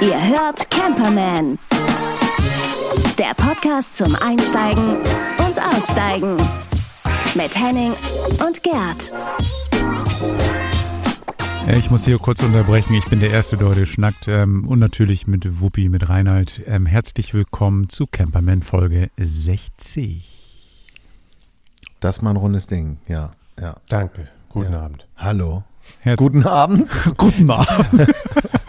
Ihr hört Camperman. Der Podcast zum Einsteigen und Aussteigen. Mit Henning und Gerd. Ich muss hier kurz unterbrechen. Ich bin der Erste, der heute schnackt. Ähm, und natürlich mit Wuppi, mit Reinhard. Ähm, herzlich willkommen zu Camperman Folge 60. Das ist mal ein rundes Ding, ja. ja. Danke. Guten Ja. Abend. Hallo. Herz Guten Abend. Guten Abend.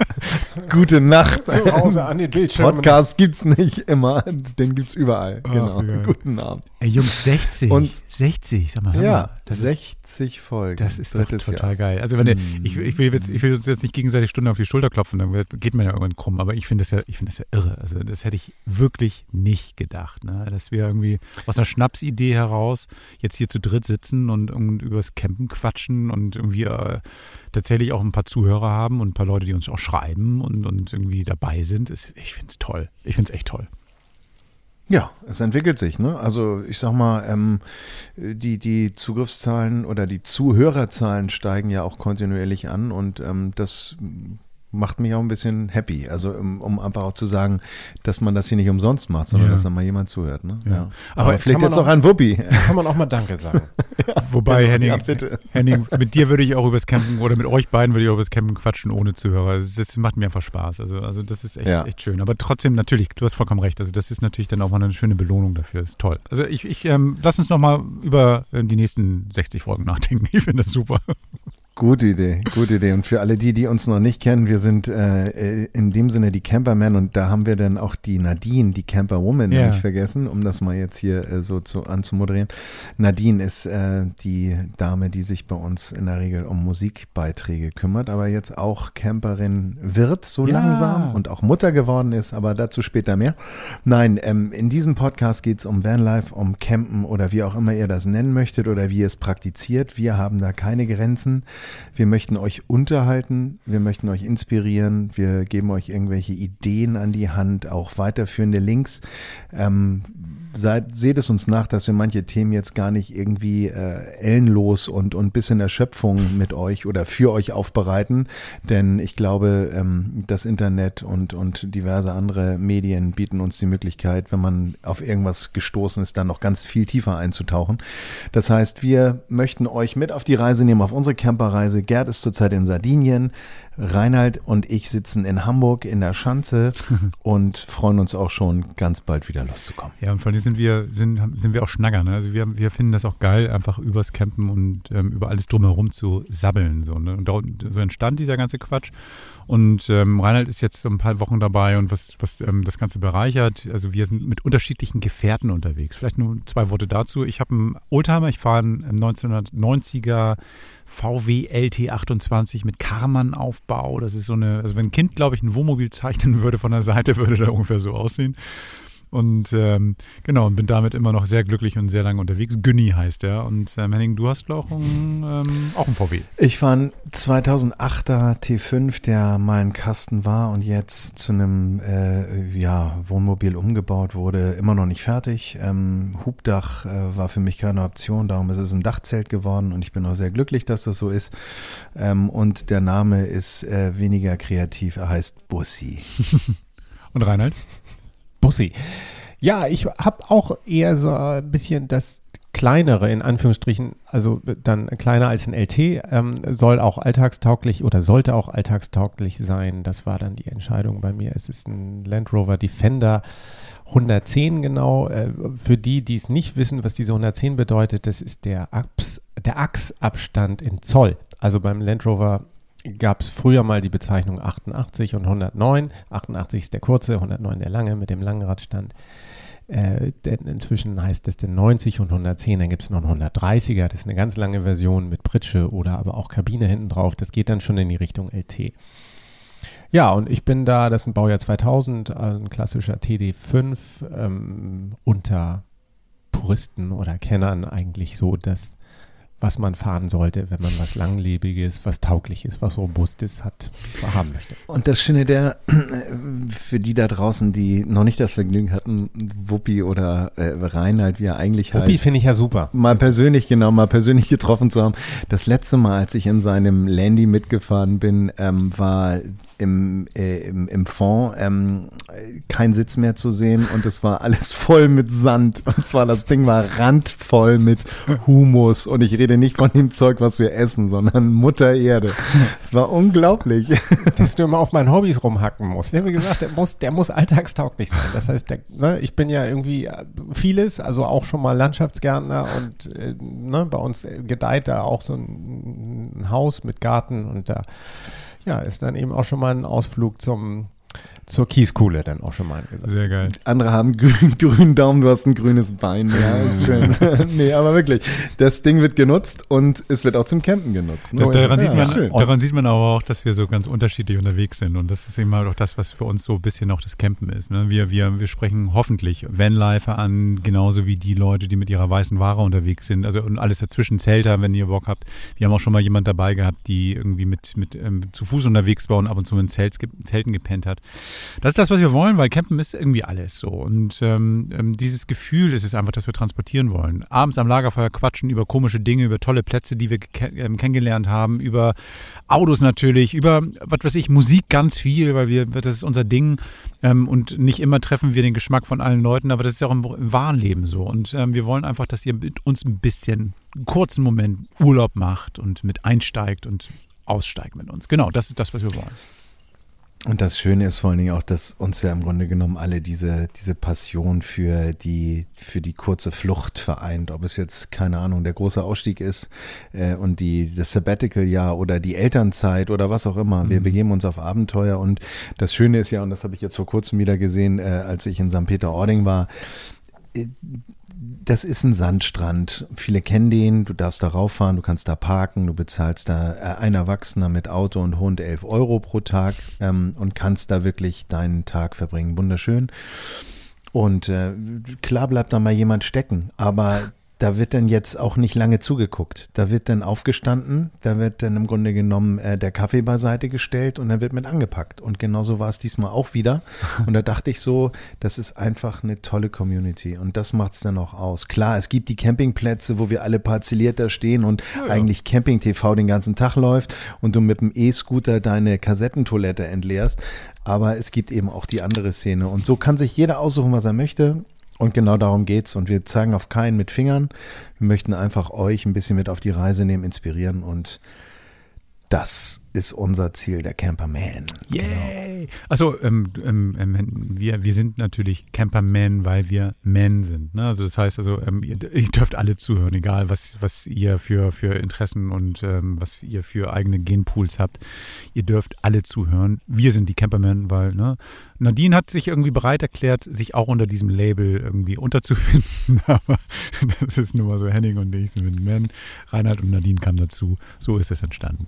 Gute Nacht. Zu Hause an den Bildschirmen. Podcast gibt's nicht immer, den gibt's überall. Ach, genau. geil. Guten Abend. Ey, Jungs, 60. Und- 60, sag mal. hör Ja, mal. das ist 60 Folgen. Das ist doch total Jahr. geil. Also wenn ihr, Mm. ich, ich, will jetzt, ich will uns jetzt nicht gegenseitig Stunde auf die Schulter klopfen, dann wird, geht man ja irgendwann krumm. Aber ich finde das ja, ich finde das ja irre. Also das hätte ich wirklich nicht gedacht, ne? dass wir irgendwie aus einer Schnapsidee heraus jetzt hier zu dritt sitzen und, und übers Campen quatschen und irgendwie äh, tatsächlich auch ein paar Zuhörer haben und ein paar Leute, die uns auch schreiben und, und irgendwie dabei sind. Ich finde es toll. Ich finde es echt toll. Ja, es entwickelt sich. Ne? Also ich sag mal, ähm, die, die Zugriffszahlen oder die Zuhörerzahlen steigen ja auch kontinuierlich an und ähm, das macht mich auch ein bisschen happy. Also um, um einfach auch zu sagen, dass man das hier nicht umsonst macht, sondern Ja. dass da mal jemand zuhört. Ne? Ja. Aber, Aber vielleicht jetzt auch auch- an Wuppi. Kann man auch mal Danke sagen. Wobei, Genau, Henning, ja, bitte. Henning, mit dir würde ich auch übers Campen oder mit euch beiden würde ich auch übers Campen quatschen ohne Zuhörer. Das, macht mir einfach Spaß. Also, also das ist echt, Ja. echt schön. Aber trotzdem, natürlich, du hast vollkommen recht. Also das ist natürlich dann auch mal eine schöne Belohnung dafür. Das ist toll. Also ich, ich ähm, lass uns nochmal über äh, die nächsten 60 Folgen nachdenken. Ich finde das super. Gute Idee, gute Idee. Und für alle die, die uns noch nicht kennen, wir sind äh, in dem Sinne die Camperman und da haben wir dann auch die Nadine, die Camperwoman, Ja. nämlich vergessen, um das mal jetzt hier äh, so zu, anzumoderieren. Nadine ist äh, die Dame, die sich bei uns in der Regel um Musikbeiträge kümmert, aber jetzt auch Camperin wird so Ja. langsam und auch Mutter geworden ist, aber dazu später mehr. Nein, ähm, in diesem Podcast geht es um Vanlife, um Campen oder wie auch immer ihr das nennen möchtet oder wie ihr es praktiziert. Wir haben da keine Grenzen. Wir möchten euch unterhalten, wir möchten euch inspirieren, wir geben euch irgendwelche Ideen an die Hand, auch weiterführende Links. Ähm, seid, seht es uns nach, dass wir manche Themen jetzt gar nicht irgendwie äh, ellenlos und, und bis in Erschöpfung mit euch oder für euch aufbereiten. Denn ich glaube, ähm, das Internet und, und diverse andere Medien bieten uns die Möglichkeit, wenn man auf irgendwas gestoßen ist, dann noch ganz viel tiefer einzutauchen. Das heißt, wir möchten euch mit auf die Reise nehmen, auf unsere Camperreise. Gerd ist zurzeit in Sardinien. Reinhard und ich sitzen in Hamburg in der Schanze und freuen uns auch schon, ganz bald wieder loszukommen. Ja, und vor allem sind wir, sind, sind wir auch Schnacker. Ne? Also wir, wir finden das auch geil, einfach übers Campen und ähm, über alles drumherum zu sabbeln. So, ne? Und da, so entstand dieser ganze Quatsch. Und ähm, Reinhard ist jetzt so ein paar Wochen dabei und was, was ähm, das Ganze bereichert. Also wir sind mit unterschiedlichen Gefährten unterwegs. Vielleicht nur zwei Worte dazu. Ich habe einen Oldtimer, ich fahre einen 1990er VW LT28 mit Karmann-Aufbau. Das ist so eine, also wenn ein Kind, glaube ich, ein Wohnmobil zeichnen würde von der Seite, würde der ungefähr so aussehen. Und ähm, genau, und bin damit immer noch sehr glücklich und sehr lange unterwegs. Günni heißt er. Und ähm, Henning, du hast auch einen, ähm, auch einen VW. Ich fahre einen 2008er T5, der mal ein Kasten war und jetzt zu einem äh, ja, Wohnmobil umgebaut wurde, immer noch nicht fertig. Ähm, Hubdach äh, war für mich keine Option, darum ist es ein Dachzelt geworden und ich bin auch sehr glücklich, dass das so ist. Ähm, und der Name ist äh, weniger kreativ, er heißt Bussi. Und Reinhard? Bussi. Ja, ich habe auch eher so ein bisschen das kleinere, in Anführungsstrichen, also dann kleiner als ein LT, ähm, soll auch alltagstauglich oder sollte auch alltagstauglich sein. Das war dann die Entscheidung bei mir. Es ist ein Land Rover Defender 110 genau. Äh, für die, die es nicht wissen, was diese 110 bedeutet, das ist der, Achs, der Achsabstand in Zoll. Also beim Land Rover gab es früher mal die Bezeichnung 88 und 109. 88 ist der kurze, 109 der lange mit dem langen Radstand. Äh, denn inzwischen heißt es denn 90 und 110, dann gibt es noch einen 130er, das ist eine ganz lange Version mit Pritsche oder aber auch Kabine hinten drauf. Das geht dann schon in die Richtung LT. Ja, und ich bin da, das ist ein Baujahr 2000, ein klassischer TD5 ähm, unter Puristen oder Kennern eigentlich so das was man fahren sollte, wenn man was Langlebiges, was Taugliches, was Robustes hat, haben möchte. Und das Schöne der, für die da draußen, die noch nicht das Vergnügen hatten, Wuppi oder äh, Reinhard, wie er eigentlich Wuppi heißt. finde ich ja super. Mal persönlich, genau, mal persönlich getroffen zu haben. Das letzte Mal, als ich in seinem Landy mitgefahren bin, ähm, war im, äh, im, im Fond ähm, kein Sitz mehr zu sehen und es war alles voll mit Sand. Und zwar das Ding war randvoll mit Humus. Und ich rede nicht von dem Zeug, was wir essen, sondern Mutter Erde. Es war unglaublich. Dass du immer auf meinen Hobbys rumhacken musst. Wie gesagt, der muss, der muss alltagstauglich sein. Das heißt, der, ne, ich bin ja irgendwie äh, vieles, also auch schon mal Landschaftsgärtner und äh, ne, bei uns gedeiht da auch so ein, ein Haus mit Garten und da ja, ist dann eben auch schon mal ein Ausflug zum zur Kieskuhle dann auch schon mal angesagt. Sehr geil. Andere haben grün, grünen Daumen, du hast ein grünes Bein. Ja, ist schön. nee, aber wirklich, das Ding wird genutzt und es wird auch zum Campen genutzt. Ne? Das, daran, ja, sieht man, schön. daran sieht man aber auch, dass wir so ganz unterschiedlich unterwegs sind. Und das ist eben halt auch das, was für uns so ein bisschen auch das Campen ist. Ne? Wir, wir, wir sprechen hoffentlich Vanlifer an, genauso wie die Leute, die mit ihrer weißen Ware unterwegs sind. Also und alles dazwischen, Zelter, wenn ihr Bock habt. Wir haben auch schon mal jemand dabei gehabt, die irgendwie mit, mit ähm, zu Fuß unterwegs war und ab und zu in Zelt, Zelten gepennt hat. Das ist das, was wir wollen, weil Campen ist irgendwie alles so. Und ähm, ähm, dieses Gefühl ist es einfach, das wir transportieren wollen. Abends am Lagerfeuer quatschen über komische Dinge, über tolle Plätze, die wir ähm, kennengelernt haben, über Autos natürlich, über, was weiß ich, Musik ganz viel, weil wir, das ist unser Ding. Ähm, und nicht immer treffen wir den Geschmack von allen Leuten, aber das ist ja auch im, im wahren Leben so. Und ähm, wir wollen einfach, dass ihr mit uns ein bisschen, einen kurzen Moment Urlaub macht und mit einsteigt und aussteigt mit uns. Genau, das ist das, was wir wollen. Und das Schöne ist vor allen Dingen auch, dass uns ja im Grunde genommen alle diese, diese Passion für die, für die kurze Flucht vereint. Ob es jetzt, keine Ahnung, der große Ausstieg ist äh, und die, das Sabbatical-Jahr oder die Elternzeit oder was auch immer. Wir begeben uns auf Abenteuer und das Schöne ist ja, und das habe ich jetzt vor kurzem wieder gesehen, äh, als ich in St. Peter-Ording war, äh, das ist ein Sandstrand. Viele kennen den. Du darfst da rauffahren, du kannst da parken, du bezahlst da äh, ein Erwachsener mit Auto und Hund 11 Euro pro Tag ähm, und kannst da wirklich deinen Tag verbringen. Wunderschön. Und äh, klar bleibt da mal jemand stecken, aber da wird dann jetzt auch nicht lange zugeguckt. Da wird dann aufgestanden, da wird dann im Grunde genommen äh, der Kaffee beiseite gestellt und dann wird mit angepackt. Und genauso war es diesmal auch wieder. Und da dachte ich so, das ist einfach eine tolle Community und das macht es dann auch aus. Klar, es gibt die Campingplätze, wo wir alle parzelliert da stehen und eigentlich Camping-TV den ganzen Tag läuft und du mit dem E-Scooter deine Kassettentoilette entleerst. Aber es gibt eben auch die andere Szene. Und so kann sich jeder aussuchen, was er möchte. Und genau darum geht's. Und wir zeigen auf keinen mit Fingern. Wir möchten einfach euch ein bisschen mit auf die Reise nehmen, inspirieren. Und das ist unser Ziel, der Camperman. Yay! Also ähm, ähm, ähm, wir, wir sind natürlich Camperman, weil wir Men sind. Ne? Also das heißt also, ähm, ihr, ihr dürft alle zuhören, egal was, was ihr für, für Interessen und ähm, was ihr für eigene Genpools habt. Ihr dürft alle zuhören. Wir sind die Camperman, weil ne? Nadine hat sich irgendwie bereit erklärt, sich auch unter diesem Label irgendwie unterzufinden. Aber das ist nun mal so, Henning und ich sind Men. Reinhard und Nadine kamen dazu. So ist es entstanden.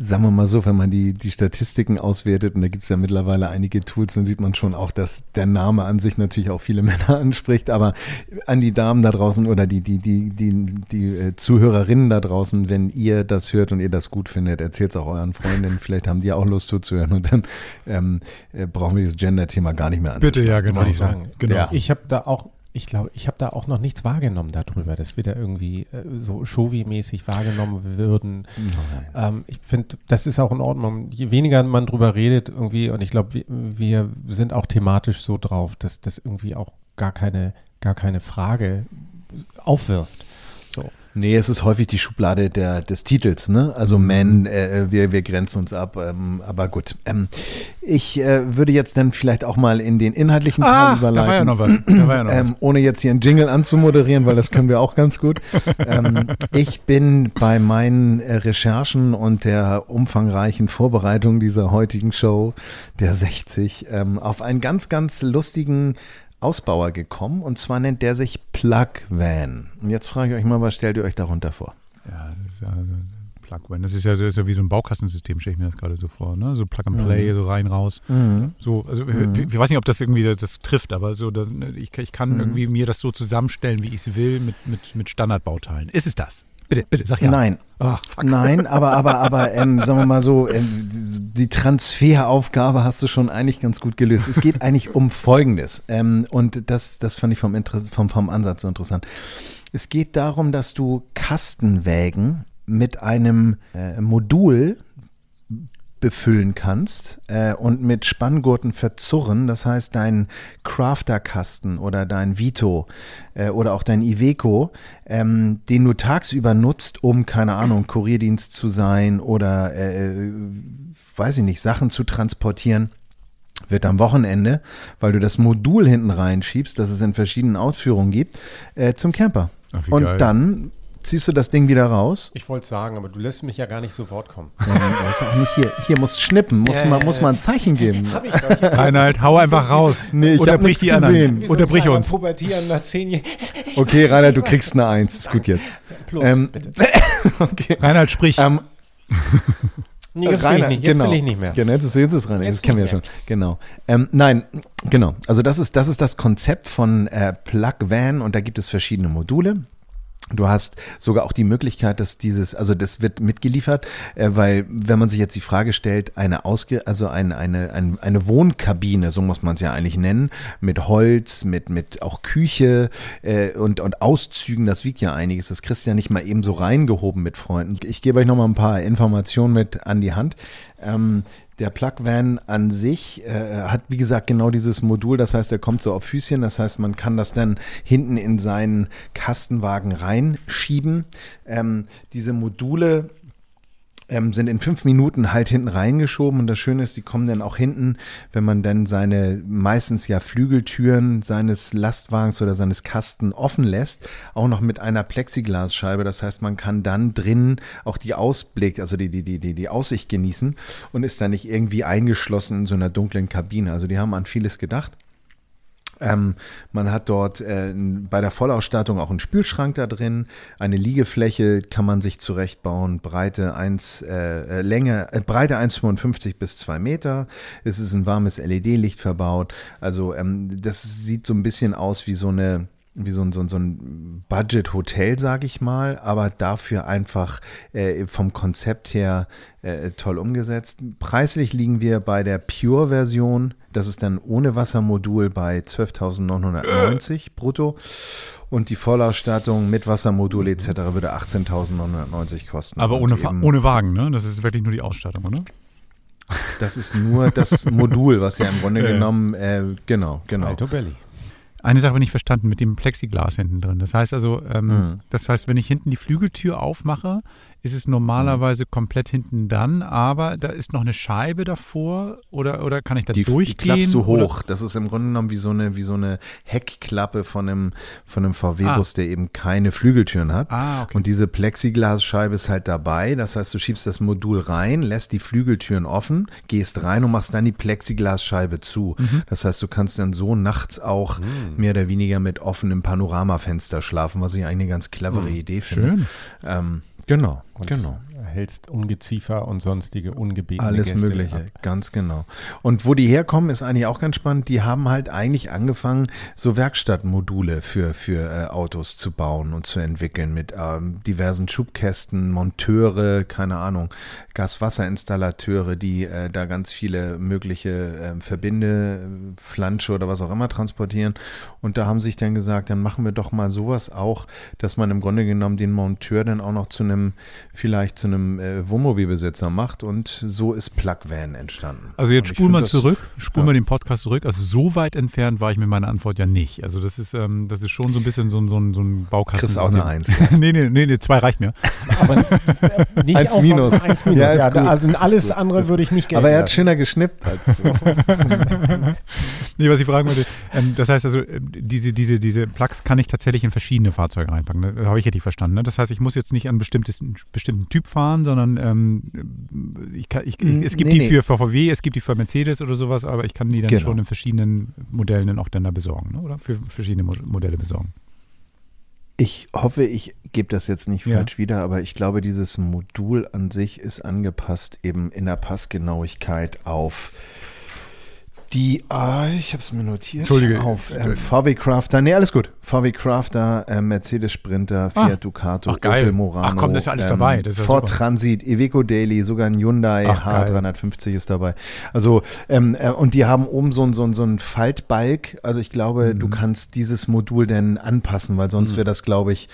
Sagen wir mal so, wenn man die, die Statistiken auswertet, und da gibt es ja mittlerweile einige Tools, dann sieht man schon auch, dass der Name an sich natürlich auch viele Männer anspricht. Aber an die Damen da draußen oder die, die, die, die, die äh, Zuhörerinnen da draußen, wenn ihr das hört und ihr das gut findet, erzählt es auch euren Freundinnen. Vielleicht haben die auch Lust zuzuhören und dann ähm, äh, brauchen wir das Gender-Thema gar nicht mehr an. Bitte, ja, genau. Ich sagen. Genau. Ja. Ich habe da auch, ich glaube, ich habe da auch noch nichts wahrgenommen darüber, dass wir da irgendwie äh, so Shovi-mäßig wahrgenommen würden. Ähm, ich finde, das ist auch in Ordnung. Je weniger man drüber redet irgendwie, und ich glaube, wir, wir sind auch thematisch so drauf, dass das irgendwie auch gar keine, gar keine Frage aufwirft. Nee, es ist häufig die Schublade der, des Titels, ne? Also Mhm. Men, äh, wir, wir grenzen uns ab, ähm, aber gut. Ähm, ich äh, würde jetzt dann vielleicht auch mal in den inhaltlichen Teil da überleiten. war ja noch was. Da war ja noch was. Ähm, ohne jetzt hier einen Jingle anzumoderieren, weil das können wir auch ganz gut. ähm, ich bin bei meinen äh, Recherchen und der umfangreichen Vorbereitung dieser heutigen Show, der 60, ähm, auf einen ganz, ganz lustigen Ausbauer gekommen. Und zwar nennt der sich Plug Van. Und jetzt frage ich euch mal, was stellt ihr euch darunter vor? Ja, das ist, also, Plug-in. Das, ist ja, das ist ja wie so ein Baukastensystem, stelle ich mir das gerade so vor. Ne? So Plug and Play, Mhm. so rein, raus. Mhm. So, also Mhm. ich, ich weiß nicht, ob das irgendwie das trifft, aber so, das, ich, ich kann Mhm. irgendwie mir das so zusammenstellen, wie ich es will, mit, mit, mit Standardbauteilen. Ist es das? Bitte, bitte, sag ja. Nein, fuck. Nein, aber, aber, aber, ähm, sagen wir mal so, ähm, die Transferaufgabe hast du schon eigentlich ganz gut gelöst. Es geht eigentlich um Folgendes. Ähm, und das, das fand ich vom, Inter vom, vom Ansatz so interessant. Es geht darum, dass du Kastenwägen mit einem äh, Modul befüllen kannst äh, und mit Spanngurten verzurren. Das heißt, dein Crafter-Kasten oder dein Vito äh, oder auch dein Iveco, ähm, den du tagsüber nutzt, um, keine Ahnung, Kurierdienst zu sein oder, äh, weiß ich nicht, Sachen zu transportieren, wird am Wochenende, weil du das Modul hinten reinschiebst, das es in verschiedenen Ausführungen gibt, äh, zum Camper. Ach, und geil. dann ziehst du das Ding wieder raus. Ich wollte sagen, aber du lässt mich ja gar nicht so Wort kommen. Ja, das ist auch nicht hier. Hier muss schnippen, muss, man, muss man ein Zeichen geben. Hab ich doch. Ich hab Reinhard, hau einfach raus. Nee, ich Unterbrich die anderen. so Unterbrich uns. Pubertierender Zehnjähriger. Okay, Rainer, du kriegst eine Eins. Ist gut jetzt. Plus, Ähm, bitte. okay. Reinhard, sprich. Ähm, Nee, jetzt will ich nicht, jetzt genau. will ich nicht mehr. Genau, jetzt ist, jetzt ist Rainer, das Jetzt kennen wir ja schon. Genau. Ähm, nein, genau. Also das ist, das ist das Konzept von äh, Plug Van und da gibt es verschiedene Module. Du hast sogar auch die Möglichkeit, dass dieses, also das wird mitgeliefert, äh, weil wenn man sich jetzt die Frage stellt, eine Ausge, also eine, eine, eine, eine Wohnkabine, so muss man es ja eigentlich nennen, mit Holz, mit, mit auch Küche äh, und, und Auszügen, das wiegt ja einiges. Das kriegst du ja nicht mal eben so reingehoben mit Freunden. Ich gebe euch noch mal ein paar Informationen mit an die Hand. Ähm, der Plug-Van an sich äh, hat, wie gesagt, genau dieses Modul. Das heißt, er kommt so auf Füßchen. Das heißt, man kann das dann hinten in seinen Kastenwagen reinschieben. Ähm, diese Module ähm, sind in fünf Minuten halt hinten reingeschoben und das Schöne ist, die kommen dann auch hinten, wenn man dann seine meistens ja Flügeltüren seines Lastwagens oder seines Kasten offen lässt, auch noch mit einer Plexiglasscheibe. Das heißt, man kann dann drinnen auch die Ausblick, also die, die, die, die, die Aussicht genießen und ist dann nicht irgendwie eingeschlossen in so einer dunklen Kabine. Also die haben an vieles gedacht. Ähm, man hat dort äh, bei der Vollausstattung auch einen Spülschrank da drin, eine Liegefläche kann man sich zurechtbauen, Breite 1, äh, äh, Länge, äh, Breite 1,55 bis 2 Meter. Es ist ein warmes LED-Licht verbaut. Also ähm, das sieht so ein bisschen aus wie so eine wie so ein, so ein, so ein Budget-Hotel, sage ich mal, aber dafür einfach äh, vom Konzept her äh, toll umgesetzt. Preislich liegen wir bei der Pure-Version, das ist dann ohne Wassermodul bei 12.990 brutto und die Vollausstattung mit Wassermodul etc. würde 18.990 kosten. aber ohne, ohne Wagen, ne? Das ist wirklich nur die Ausstattung, oder? Das ist nur das Modul, was ja im Grunde genommen, äh, genau, genau. Alto Belly. Eine Sache bin ich verstanden mit dem Plexiglas hinten drin. Das heißt also, ähm, Mhm. das heißt, wenn ich hinten die Flügeltür aufmache, ist es normalerweise komplett hinten dran, aber da ist noch eine Scheibe davor oder, oder kann ich da Die, die durchgehen? klappst du oder- hoch. Das ist im Grunde genommen wie so eine, wie so eine Heckklappe von einem, von einem VW-Bus, der eben keine Flügeltüren hat. Ah, okay. Und diese Plexiglasscheibe ist halt dabei. Das heißt, du schiebst das Modul rein, lässt die Flügeltüren offen, gehst rein und machst dann die Plexiglasscheibe zu. Mhm. Das heißt, du kannst dann so nachts auch mehr oder weniger mit offenem Panoramafenster schlafen, was ich eigentlich eine ganz clevere Idee finde. Schön. Ähm, genau, Und genau. Erhältst Ungeziefer und sonstige ungebetene Alles Gäste Mögliche, ab. ganz genau. Und wo die herkommen, ist eigentlich auch ganz spannend. Die haben halt eigentlich angefangen, so Werkstattmodule für, für äh, Autos zu bauen und zu entwickeln mit ähm, diversen Schubkästen, Monteure, keine Ahnung, Gaswasserinstallateure, die äh, da ganz viele mögliche äh, Verbinde, Flansche oder was auch immer transportieren. Und da haben sich dann gesagt, dann machen wir doch mal sowas auch, dass man im Grunde genommen den Monteur dann auch noch zu einem, vielleicht zu einem äh, Wohnmobilbesitzer macht. Und so ist Plug Van entstanden. Also jetzt spulen wir zurück, spulen ja. wir den Podcast zurück. Also so weit entfernt war ich mit meiner Antwort ja nicht. Also das ist, ähm, das ist schon so ein bisschen so, ein- so, ein- so ein Baukasten. Kriegst auch eine Eins. nee, nee, nee, nee, zwei reicht mir. Aber nicht Eins auch minus. Noch eins minus. Ja, Ja, ist gut. also alles Ist gut. andere würde ich nicht gelten Aber er hat schöner geschnippt als du. Nee, was ich fragen wollte, ähm, das heißt also, ähm, diese, diese, diese Plugs kann ich tatsächlich in verschiedene Fahrzeuge reinpacken. Ne? Das habe ich richtig verstanden. Ne? Das heißt, ich muss jetzt nicht an einen bestimmten Typ fahren, sondern ähm, ich kann, ich, ich, es gibt Nee, die nee. für VW, es gibt die für Mercedes oder sowas, aber ich kann die dann Genau. schon in verschiedenen Modellen dann auch dann da besorgen, ne? oder? Für verschiedene Mo- Modelle besorgen. Ich hoffe, ich gebe das jetzt nicht Ja. falsch wieder, aber ich glaube, dieses Modul an sich ist angepasst eben in der Passgenauigkeit auf die, ah, ich habe es mir notiert, Entschuldige. auf ähm, VW Crafter, nee, alles gut, VW Crafter, ähm, Mercedes Sprinter, Fiat Ah. Ducato, Ach, geil. Opel Morano, Ach komm, das ist ja alles dabei, das ist ja Ford super. Transit, Iveco Daily, sogar ein Hyundai Ach, geil. H350 ist dabei. Also, ähm, äh, und die haben oben so, ein- so, ein- so ein Faltbalk, also ich glaube, Mhm. du kannst dieses Modul denn anpassen, weil sonst wäre das, glaube ich,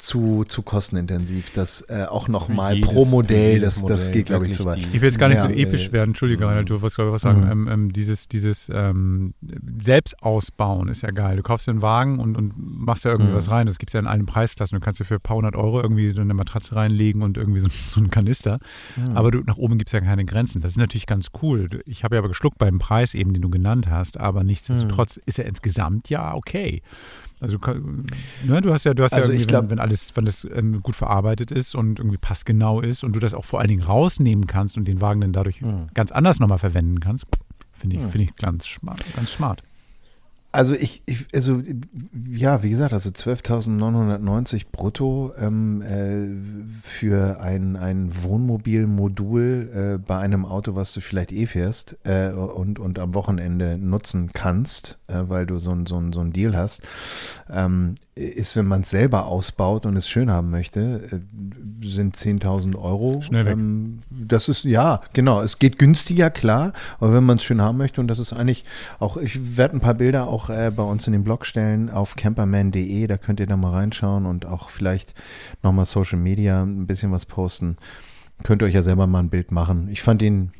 zu, zu kostenintensiv. Das äh, auch nochmal pro Modell, das, das geht, glaube ich, zu weit. Ich will jetzt gar nicht Ja, so episch äh, werden, Entschuldige, Reinhard, du wolltest gerade was sagen. Ähm, ähm, dieses dieses ähm, Selbstausbauen ist ja geil. Du kaufst dir einen Wagen und, und machst da irgendwie Mhm. was rein. Das gibt es ja in allen Preisklassen. Du kannst dir für ein paar hundert Euro irgendwie so eine Matratze reinlegen und irgendwie so, so einen Kanister. Mhm. Aber du, nach oben gibt es ja keine Grenzen. Das ist natürlich ganz cool. Ich habe ja aber geschluckt beim Preis eben, den du genannt hast. Aber nichtsdestotrotz Mhm. ist er insgesamt ja okay. Also ne, du hast ja, du hast Also ja glaub- wenn, wenn alles, wenn das ähm, gut verarbeitet ist und irgendwie passgenau ist und du das auch vor allen Dingen rausnehmen kannst und den Wagen dann dadurch Mhm. ganz anders nochmal verwenden kannst, finde ich, Mhm. finde ich ganz smart, ganz smart. Also ich, ich, also ja, wie gesagt, also 12.990 brutto ähm, äh, für ein, ein Wohnmobilmodul äh, bei einem Auto, was du vielleicht eh fährst äh, und, und am Wochenende nutzen kannst, äh, weil du so ein, so ein, so ein Deal hast, ähm, ist, wenn man es selber ausbaut und es schön haben möchte, äh, sind 10.000 Euro. Schnell weg. Ähm, das ist, ja, genau, es geht günstiger, klar, aber wenn man es schön haben möchte und das ist eigentlich auch, ich werde ein paar Bilder auch äh, bei uns in den Blog stellen auf camperman.de, da könnt ihr da mal reinschauen und auch vielleicht nochmal Social Media ein bisschen was posten. Könnt ihr euch ja selber mal ein Bild machen. Ich fand den,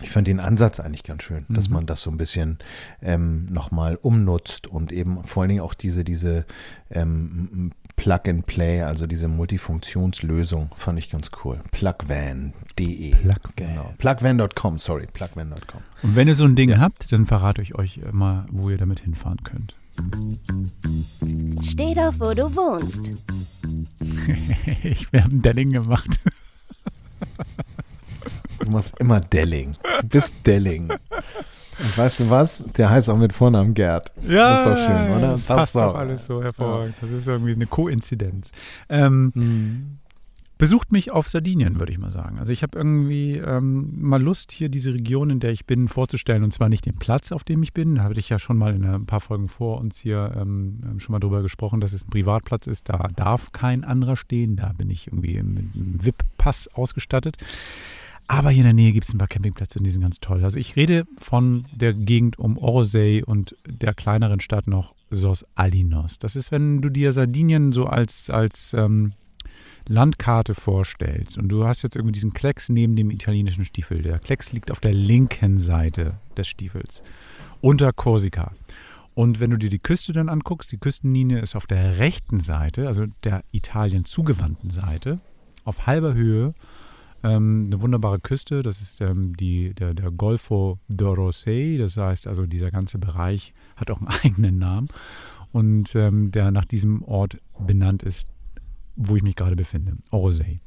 ich fand den Ansatz eigentlich ganz schön, dass Mhm. man das so ein bisschen ähm, nochmal umnutzt und eben vor allen Dingen auch diese, diese ähm, Plug and Play, also diese Multifunktionslösung, fand ich ganz cool. Plugvan.de. Plugvan. Genau. Plugvan.com, sorry, plugvan.com. Und wenn ihr so ein Ding habt, dann verrate ich euch mal, wo ihr damit hinfahren könnt. Steh doch, wo du wohnst. ich, wir haben Delling gemacht. Du machst immer Delling. Du bist Delling. Und weißt du was? Der heißt auch mit Vornamen Gerd. Ja, das ist doch schön, oder? Das passt doch alles so hervorragend. Das ist irgendwie eine Koinzidenz. Ähm, Mhm. Besucht mich auf Sardinien, würde ich mal sagen. Also ich habe irgendwie ähm, mal Lust, hier diese Region, in der ich bin, vorzustellen. Und zwar nicht den Platz, auf dem ich bin. Da hatte ich ja schon mal in ein paar Folgen vor uns hier ähm, schon mal drüber gesprochen, dass es ein Privatplatz ist. Da darf kein anderer stehen. Da bin ich irgendwie mit einem VIP-Pass ausgestattet. Aber hier in der Nähe gibt es ein paar Campingplätze und die sind ganz toll. Also ich rede von der Gegend um Orosei und der kleineren Stadt noch Sos Alinos. Das ist, wenn du dir Sardinien so als, als ähm, Landkarte vorstellst und du hast jetzt irgendwie diesen Klecks neben dem italienischen Stiefel. Der Klecks liegt auf der linken Seite des Stiefels unter Korsika. Und wenn du dir die Küste dann anguckst, die Küstenlinie ist auf der rechten Seite, also der Italien zugewandten Seite, auf halber Höhe ähm, eine wunderbare Küste. Das ist ähm, die, der, der Golfo d'Orosei. Das heißt also, dieser ganze Bereich hat auch einen eigenen Namen und ähm, der nach diesem Ort benannt ist, wo ich mich gerade befinde. Orosei.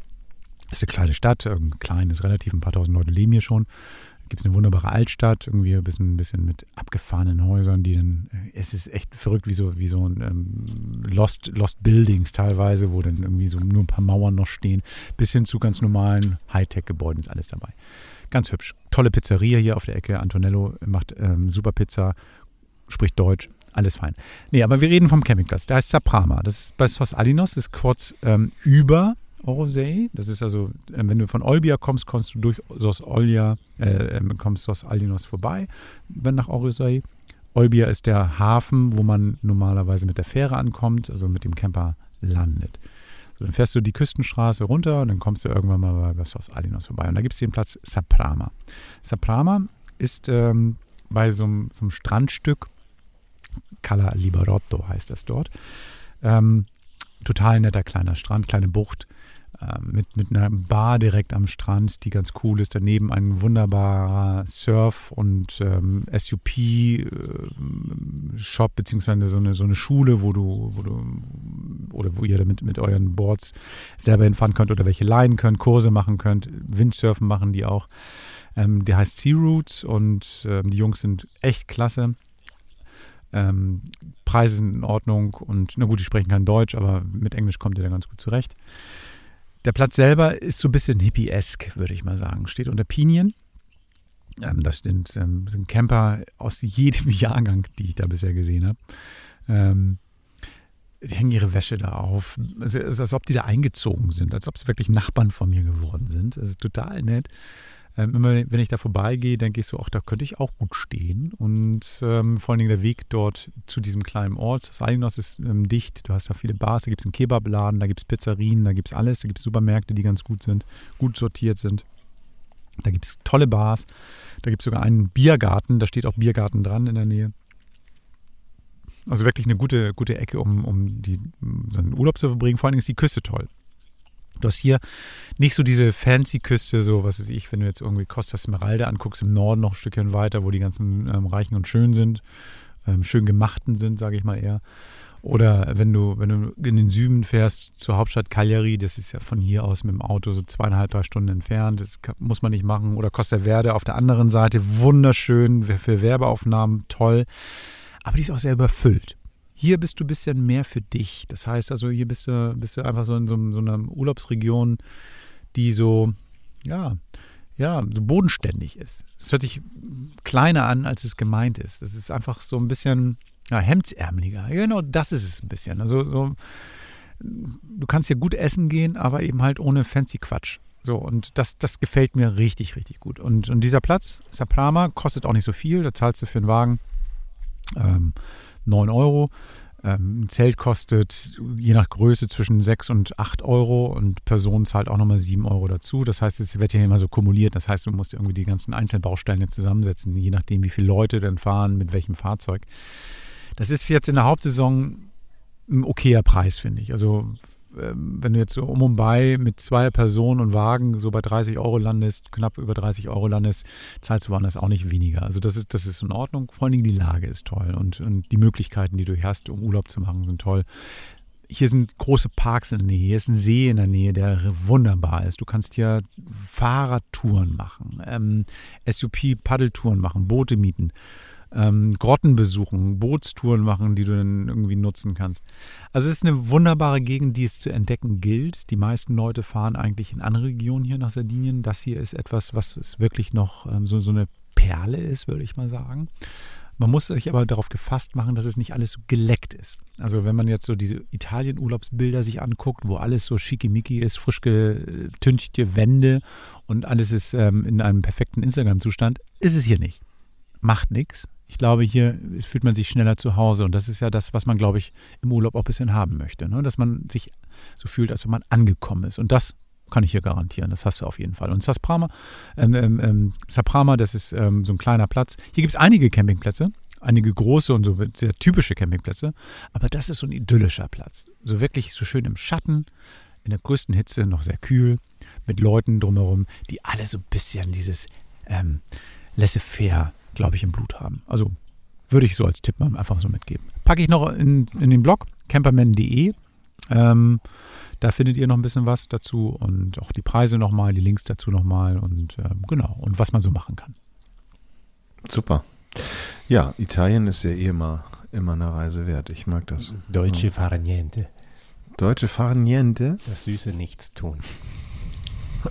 Das ist eine kleine Stadt, ähm, klein ist relativ, ein paar tausend Leute leben hier schon. Gibt es eine wunderbare Altstadt, irgendwie ein bisschen, ein bisschen mit abgefahrenen Häusern, die dann, äh, es ist echt verrückt, wie so, wie so ein ähm, Lost, Lost Buildings teilweise, wo dann irgendwie so nur ein paar Mauern noch stehen, bis hin zu ganz normalen Hightech-Gebäuden ist alles dabei. Ganz hübsch. Tolle Pizzeria hier auf der Ecke. Antonello macht ähm, super Pizza, spricht Deutsch, alles fein. Nee, aber wir reden vom Campingplatz. Da ist Zaprama. Das ist bei Sos Alinos, ist kurz ähm, über Orosei. Das ist also, ähm, wenn du von Olbia kommst, kommst du durch Sos Olja, äh, ähm, kommst Sos Alinos vorbei, wenn nach Orosei. Olbia ist der Hafen, wo man normalerweise mit der Fähre ankommt, also mit dem Camper landet. So, dann fährst du die Küstenstraße runter und dann kommst du irgendwann mal bei, Sos Alinos vorbei. Und da gibt es den Platz Saprama. Saprama ist ähm, bei so einem, so einem Strandstück, Cala Liberotto heißt das dort. Ähm, total netter kleiner Strand, kleine Bucht mit, mit einer Bar direkt am Strand, die ganz cool ist. Daneben ein wunderbarer Surf- und ähm, SUP-Shop, beziehungsweise so eine, so eine Schule, wo du, wo du oder wo ihr damit mit euren Boards selber hinfahren könnt oder welche leihen könnt, Kurse machen könnt. Windsurfen machen die auch. Ähm, der heißt Sea Roots und ähm, die Jungs sind echt klasse. Ähm, Preise sind in Ordnung und na gut, die sprechen kein Deutsch, aber mit Englisch kommt ihr da ganz gut zurecht. Der Platz selber ist so ein bisschen hippie-esk, würde ich mal sagen. Steht unter Pinien. Ähm, das sind, ähm, sind Camper aus jedem Jahrgang, die ich da bisher gesehen habe. Ähm, die hängen ihre Wäsche da auf. Also, als ob die da eingezogen sind, als ob sie wirklich Nachbarn von mir geworden sind. Das ist total nett. Ähm, immer wenn ich da vorbeigehe, denke ich so, ach, da könnte ich auch gut stehen. Und ähm, vor allen Dingen der Weg dort zu diesem kleinen Ort, das Salinos ist ähm, dicht. Du hast da viele Bars, da gibt es einen Kebabladen, da gibt es Pizzerien, da gibt es alles. Da gibt es Supermärkte, die ganz gut sind, gut sortiert sind. Da gibt es tolle Bars. Da gibt es sogar einen Biergarten, da steht auch Biergarten dran in der Nähe. Also wirklich eine gute, gute Ecke, um, um die, um Urlaub zu verbringen. Vor allen Dingen ist die Küste toll. Du hast hier nicht so diese fancy Küste, so was weiß ich, wenn du jetzt irgendwie Costa Smeralda anguckst, im Norden noch ein Stückchen weiter, wo die ganzen ähm, Reichen und Schön sind, ähm, schön gemachten sind, sage ich mal eher. Oder wenn du, wenn du in den Süden fährst, zur Hauptstadt Cagliari, das ist ja von hier aus mit dem Auto so zweieinhalb, drei Stunden entfernt, das kann, muss man nicht machen. Oder Costa Verde auf der anderen Seite, wunderschön, für Werbeaufnahmen, toll aber die ist auch sehr überfüllt. Hier bist du ein bisschen mehr für dich. Das heißt also, hier bist du, bist du einfach so in so, so einer Urlaubsregion, die so, ja, ja, so bodenständig ist. Das hört sich kleiner an, als es gemeint ist. Das ist einfach so ein bisschen ja, hemdsärmeliger. Genau, das ist es ein bisschen. Also so, du kannst hier gut essen gehen, aber eben halt ohne fancy Quatsch. So, und das, das gefällt mir richtig, richtig gut. Und, und dieser Platz, Saprama, kostet auch nicht so viel. Da zahlst du für einen Wagen ähm, 9 Euro. Ähm, ein Zelt kostet je nach Größe zwischen 6 und 8 Euro und Person zahlt auch nochmal 7 Euro dazu. Das heißt, es wird hier immer so kumuliert. Das heißt, du musst irgendwie die ganzen Einzelbausteine zusammensetzen, je nachdem, wie viele Leute denn fahren, mit welchem Fahrzeug. Das ist jetzt in der Hauptsaison ein okayer Preis, finde ich. Also wenn du jetzt so um bei mit zwei Personen und Wagen so bei 30 Euro landest, knapp über 30 Euro landest, zahlst du woanders auch nicht weniger. Also das ist, das ist in Ordnung. Vor allen Dingen die Lage ist toll und, und die Möglichkeiten, die du hast, um Urlaub zu machen, sind toll. Hier sind große Parks in der Nähe, hier ist ein See in der Nähe, der wunderbar ist. Du kannst hier Fahrradtouren machen, ähm, SUP-Paddeltouren machen, Boote mieten ähm, Grotten besuchen, Bootstouren machen, die du dann irgendwie nutzen kannst. Also es ist eine wunderbare Gegend, die es zu entdecken gilt. Die meisten Leute fahren eigentlich in andere Regionen hier nach Sardinien. Das hier ist etwas, was es wirklich noch ähm, so, so eine Perle ist, würde ich mal sagen. Man muss sich aber darauf gefasst machen, dass es nicht alles so geleckt ist. Also wenn man jetzt so diese Italien-Urlaubsbilder sich anguckt, wo alles so schickimicki ist, frisch getünchte Wände und alles ist ähm, in einem perfekten Instagram-Zustand, ist es hier nicht. Macht nichts. Ich glaube, hier fühlt man sich schneller zu Hause. Und das ist ja das, was man, glaube ich, im Urlaub auch ein bisschen haben möchte. Ne? Dass man sich so fühlt, als wenn man angekommen ist. Und das kann ich hier garantieren. Das hast du auf jeden Fall. Und Sasprama, ähm, ähm, ähm, Saprama, das ist ähm, so ein kleiner Platz. Hier gibt es einige Campingplätze, einige große und so sehr typische Campingplätze. Aber das ist so ein idyllischer Platz. So wirklich so schön im Schatten, in der größten Hitze, noch sehr kühl, mit Leuten drumherum, die alle so ein bisschen dieses ähm, laissez-faire glaube ich, im Blut haben. Also würde ich so als Tipp mal einfach so mitgeben. Packe ich noch in, in den Blog camperman.de. Ähm, da findet ihr noch ein bisschen was dazu und auch die Preise nochmal, die Links dazu nochmal und ähm, genau, und was man so machen kann. Super. Ja, Italien ist ja eh immer, immer eine Reise wert. Ich mag das. Deutsche Farniente. Deutsche Farniente? Das süße Nichtstun.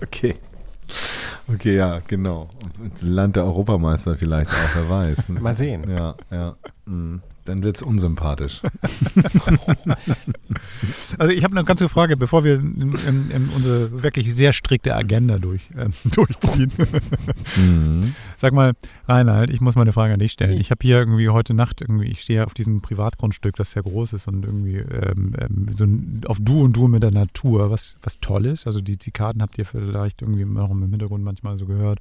Okay. Okay, ja, genau. Land der Europameister vielleicht auch, wer weiß. Mal sehen. Ja, ja. Mhm dann wird es unsympathisch. also ich habe eine ganze Frage, bevor wir in, in, in unsere wirklich sehr strikte Agenda durch, äh, durchziehen. mhm. Sag mal, Reinhard, ich muss mal eine Frage an dich stellen. Ich habe hier irgendwie heute Nacht irgendwie, ich stehe auf diesem Privatgrundstück, das sehr groß ist und irgendwie ähm, ähm, so auf Du und Du mit der Natur, was, was toll ist. Also die Zikaden habt ihr vielleicht irgendwie auch im Hintergrund manchmal so gehört.